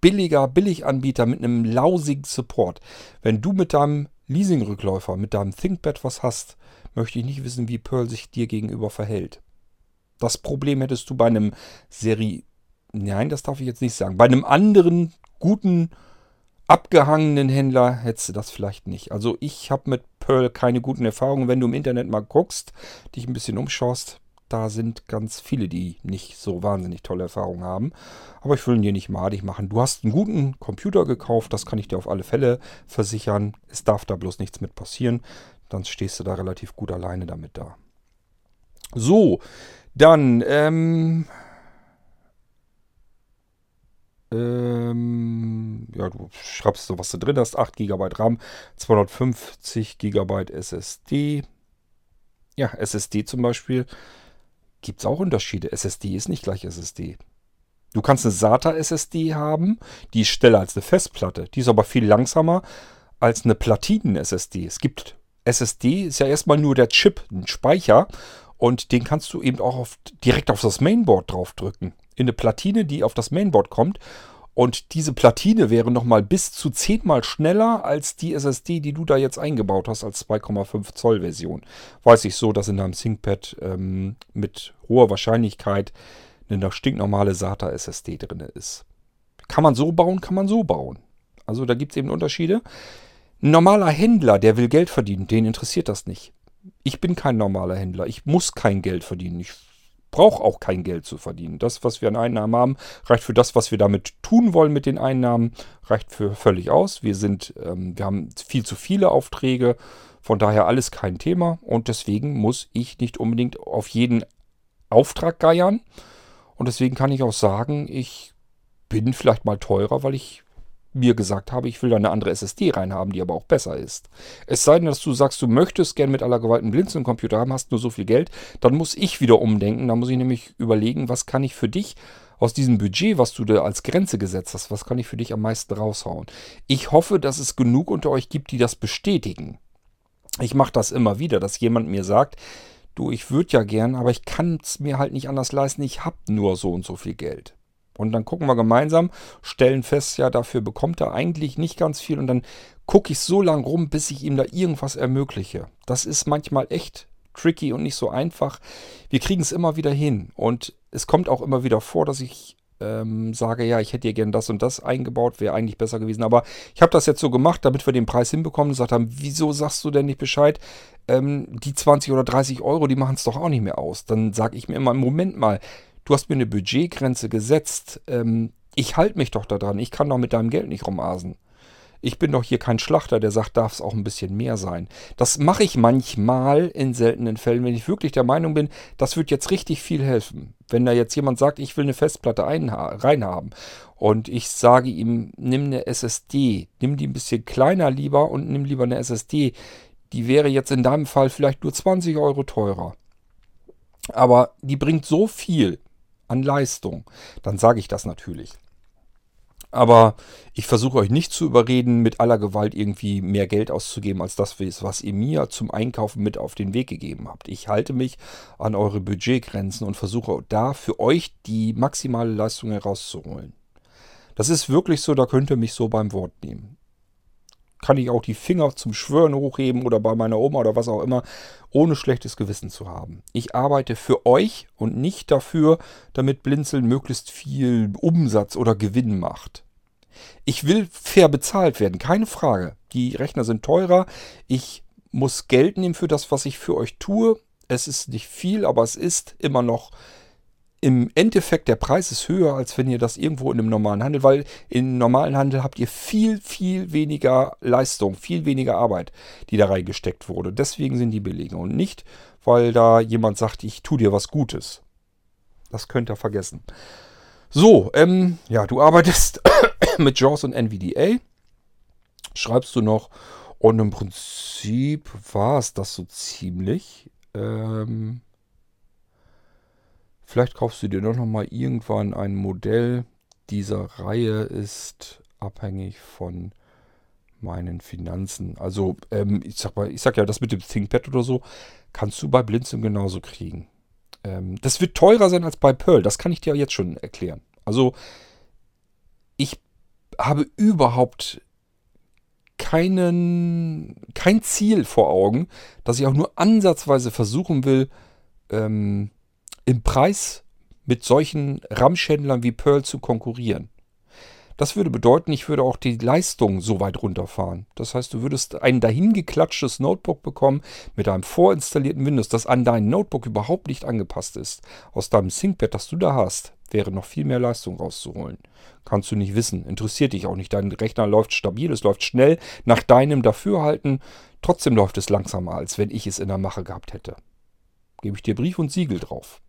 billiger Billiganbieter mit einem lausigen Support. Wenn du mit deinem Leasingrückläufer, mit deinem ThinkPad was hast, möchte ich nicht wissen, wie Pearl sich dir gegenüber verhält. Das Problem hättest du bei einem Serie... Nein, das darf ich jetzt nicht sagen. Bei einem anderen guten abgehangenen Händler hättest du das vielleicht nicht. Also ich habe mit Pearl keine guten Erfahrungen. Wenn du im Internet mal guckst, dich ein bisschen umschaust, da sind ganz viele, die nicht so wahnsinnig tolle Erfahrungen haben. Aber ich will ihn dir nicht madig machen. Du hast einen guten Computer gekauft, das kann ich dir auf alle Fälle versichern. Es darf da bloß nichts mit passieren. Dann stehst du da relativ gut alleine damit da. So, dann, ähm, ähm, ja, du schreibst so, was du drin hast. 8 GB RAM, 250 GB SSD. Ja, SSD zum Beispiel gibt es auch Unterschiede. SSD ist nicht gleich SSD. Du kannst eine SATA-SSD haben, die ist schneller als eine Festplatte. Die ist aber viel langsamer als eine Platinen-SSD. Es gibt SSD, ist ja erstmal nur der Chip, ein Speicher. Und den kannst du eben auch auf, direkt auf das Mainboard draufdrücken. In eine Platine, die auf das Mainboard kommt. Und diese Platine wäre nochmal bis zu zehnmal schneller als die SSD, die du da jetzt eingebaut hast als 2,5 Zoll Version. Weiß ich so, dass in deinem ThinkPad ähm, mit hoher Wahrscheinlichkeit eine stinknormale SATA SSD drin ist. Kann man so bauen, kann man so bauen. Also da gibt es eben Unterschiede. Ein normaler Händler, der will Geld verdienen, den interessiert das nicht. Ich bin kein normaler Händler. Ich muss kein Geld verdienen. Ich brauche auch kein Geld zu verdienen. Das, was wir an Einnahmen haben, reicht für das, was wir damit tun wollen mit den Einnahmen, reicht für völlig aus. Wir sind, ähm, wir haben viel zu viele Aufträge, von daher alles kein Thema und deswegen muss ich nicht unbedingt auf jeden Auftrag geiern und deswegen kann ich auch sagen, ich bin vielleicht mal teurer, weil ich mir gesagt habe, ich will da eine andere SSD reinhaben, die aber auch besser ist. Es sei denn, dass du sagst, du möchtest gern mit aller Gewalt einen Blinzeln-Computer haben, hast nur so viel Geld, dann muss ich wieder umdenken. Da muss ich nämlich überlegen, was kann ich für dich aus diesem Budget, was du da als Grenze gesetzt hast, was kann ich für dich am meisten raushauen. Ich hoffe, dass es genug unter euch gibt, die das bestätigen. Ich mache das immer wieder, dass jemand mir sagt, du, ich würde ja gern, aber ich kann es mir halt nicht anders leisten, ich habe nur so und so viel Geld. Und dann gucken wir gemeinsam, stellen fest, ja, dafür bekommt er eigentlich nicht ganz viel. Und dann gucke ich so lange rum, bis ich ihm da irgendwas ermögliche. Das ist manchmal echt tricky und nicht so einfach. Wir kriegen es immer wieder hin. Und es kommt auch immer wieder vor, dass ich ähm, sage, ja, ich hätte hier gern das und das eingebaut, wäre eigentlich besser gewesen. Aber ich habe das jetzt so gemacht, damit wir den Preis hinbekommen und gesagt haben, wieso sagst du denn nicht Bescheid? Ähm, die 20 oder 30 Euro, die machen es doch auch nicht mehr aus. Dann sage ich mir immer, Moment mal, du hast mir eine Budgetgrenze gesetzt. Ähm, ich halte mich doch daran. Ich kann doch mit deinem Geld nicht rumasen. Ich bin doch hier kein Schlachter, der sagt, darf es auch ein bisschen mehr sein. Das mache ich manchmal in seltenen Fällen, wenn ich wirklich der Meinung bin, das wird jetzt richtig viel helfen. Wenn da jetzt jemand sagt, ich will eine Festplatte reinhaben und ich sage ihm, nimm eine SSD, nimm die ein bisschen kleiner lieber und nimm lieber eine SSD, die wäre jetzt in deinem Fall vielleicht nur 20 Euro teurer. Aber die bringt so viel, an Leistung, dann sage ich das natürlich. Aber ich versuche euch nicht zu überreden, mit aller Gewalt irgendwie mehr Geld auszugeben, als das, was ihr mir zum Einkaufen mit auf den Weg gegeben habt. Ich halte mich an eure Budgetgrenzen und versuche da für euch die maximale Leistung herauszuholen. Das ist wirklich so, da könnt ihr mich so beim Wort nehmen kann ich auch die Finger zum Schwören hochheben oder bei meiner Oma oder was auch immer, ohne schlechtes Gewissen zu haben. Ich arbeite für euch und nicht dafür, damit Blinzeln möglichst viel Umsatz oder Gewinn macht. Ich will fair bezahlt werden, keine Frage. Die Rechner sind teurer. Ich muss Geld nehmen für das, was ich für euch tue. Es ist nicht viel, aber es ist immer noch im Endeffekt der Preis ist höher, als wenn ihr das irgendwo in einem normalen Handel, weil im normalen Handel habt ihr viel, viel weniger Leistung, viel weniger Arbeit, die da reingesteckt wurde. Deswegen sind die billiger und nicht, weil da jemand sagt, ich tue dir was Gutes. Das könnt ihr vergessen. So, ähm, ja, du arbeitest *coughs* mit JAWS und NVDA. Schreibst du noch. Und im Prinzip war es das so ziemlich. Ähm, Vielleicht kaufst du dir doch noch mal irgendwann ein Modell. Dieser Reihe ist abhängig von meinen Finanzen. Also ähm, ich sag mal, ich sag ja, das mit dem ThinkPad oder so kannst du bei Blinzeln genauso kriegen. Ähm, das wird teurer sein als bei Pearl. Das kann ich dir jetzt schon erklären. Also ich habe überhaupt keinen, kein Ziel vor Augen, dass ich auch nur ansatzweise versuchen will, ähm, im Preis mit solchen Ramschhändlern wie Pearl zu konkurrieren. Das würde bedeuten, ich würde auch die Leistung so weit runterfahren. Das heißt, du würdest ein dahingeklatschtes Notebook bekommen mit einem vorinstallierten Windows, das an dein Notebook überhaupt nicht angepasst ist. Aus deinem ThinkPad, das du da hast, wäre noch viel mehr Leistung rauszuholen. Kannst du nicht wissen. Interessiert dich auch nicht. Dein Rechner läuft stabil, es läuft schnell, nach deinem Dafürhalten. Trotzdem läuft es langsamer, als wenn ich es in der Mache gehabt hätte. Gebe ich dir Brief und Siegel drauf.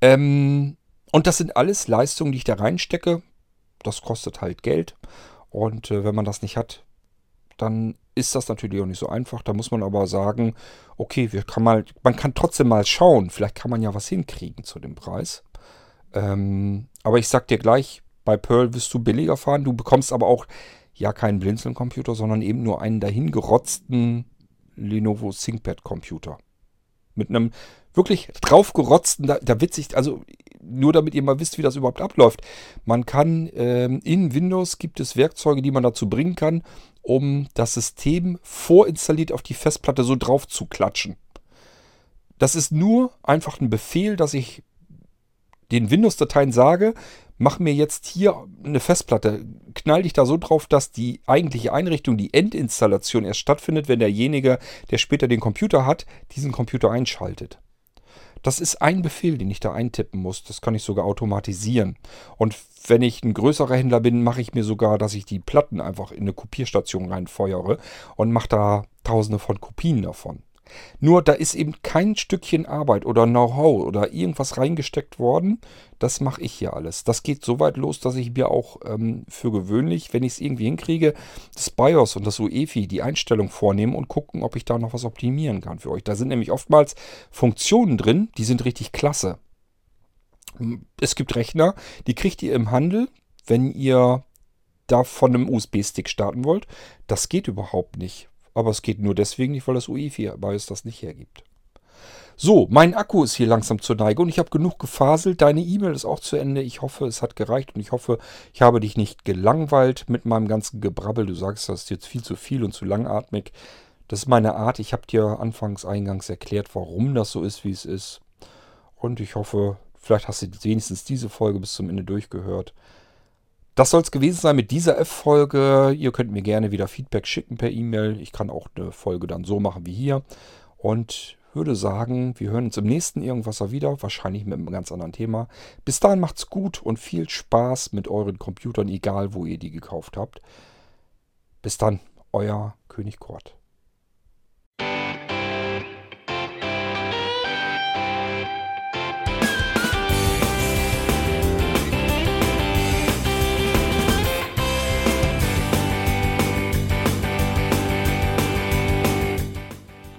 Ähm, und das sind alles Leistungen, die ich da reinstecke. Das kostet halt Geld. Und äh, wenn man das nicht hat, dann ist das natürlich auch nicht so einfach. Da muss man aber sagen, okay, kann mal, man kann trotzdem mal schauen. Vielleicht kann man ja was hinkriegen zu dem Preis. Ähm, aber ich sag dir gleich, bei Pearl wirst du billiger fahren. Du bekommst aber auch ja keinen Blinzeln-Computer, sondern eben nur einen dahingerotzten Lenovo ThinkPad-Computer. Mit einem wirklich draufgerotzten, da, da witzig, also nur damit ihr mal wisst, wie das überhaupt abläuft. Man kann ähm, in Windows gibt es Werkzeuge, die man dazu bringen kann, um das System vorinstalliert auf die Festplatte so drauf zu klatschen. Das ist nur einfach ein Befehl, dass ich den Windows-Dateien sage, mach mir jetzt hier eine Festplatte, knall dich da so drauf, dass die eigentliche Einrichtung, die Endinstallation erst stattfindet, wenn derjenige, der später den Computer hat, diesen Computer einschaltet. Das ist ein Befehl, den ich da eintippen muss. Das kann ich sogar automatisieren. Und wenn ich ein größerer Händler bin, mache ich mir sogar, dass ich die Platten einfach in eine Kopierstation reinfeuere und mache da tausende von Kopien davon. Nur da ist eben kein Stückchen Arbeit oder Know-how oder irgendwas reingesteckt worden. Das mache ich hier alles. Das geht so weit los, dass ich mir auch ähm, für gewöhnlich, wenn ich es irgendwie hinkriege, das BIOS und das UEFI, die Einstellung vornehmen und gucken, ob ich da noch was optimieren kann für euch. Da sind nämlich oftmals Funktionen drin, die sind richtig klasse. Es gibt Rechner, die kriegt ihr im Handel, wenn ihr da von einem USB-Stick starten wollt. Das geht überhaupt nicht. Aber es geht nur deswegen nicht, weil das UEFI-BIOS das nicht hergibt. So, mein Akku ist hier langsam zur Neige und ich habe genug gefaselt. Deine E-Mail ist auch zu Ende. Ich hoffe, es hat gereicht und ich hoffe, ich habe dich nicht gelangweilt mit meinem ganzen Gebrabbel. Du sagst, das ist jetzt viel zu viel und zu langatmig. Das ist meine Art. Ich habe dir anfangs eingangs erklärt, warum das so ist, wie es ist. Und ich hoffe, vielleicht hast du wenigstens diese Folge bis zum Ende durchgehört. Das soll es gewesen sein mit dieser F-Folge. Ihr könnt mir gerne wieder Feedback schicken per E-Mail. Ich kann auch eine Folge dann so machen wie hier. Und würde sagen, wir hören uns im nächsten Irgendwasser wieder, wahrscheinlich mit einem ganz anderen Thema. Bis dahin macht's gut und viel Spaß mit euren Computern, egal wo ihr die gekauft habt. Bis dann, euer König Kurt.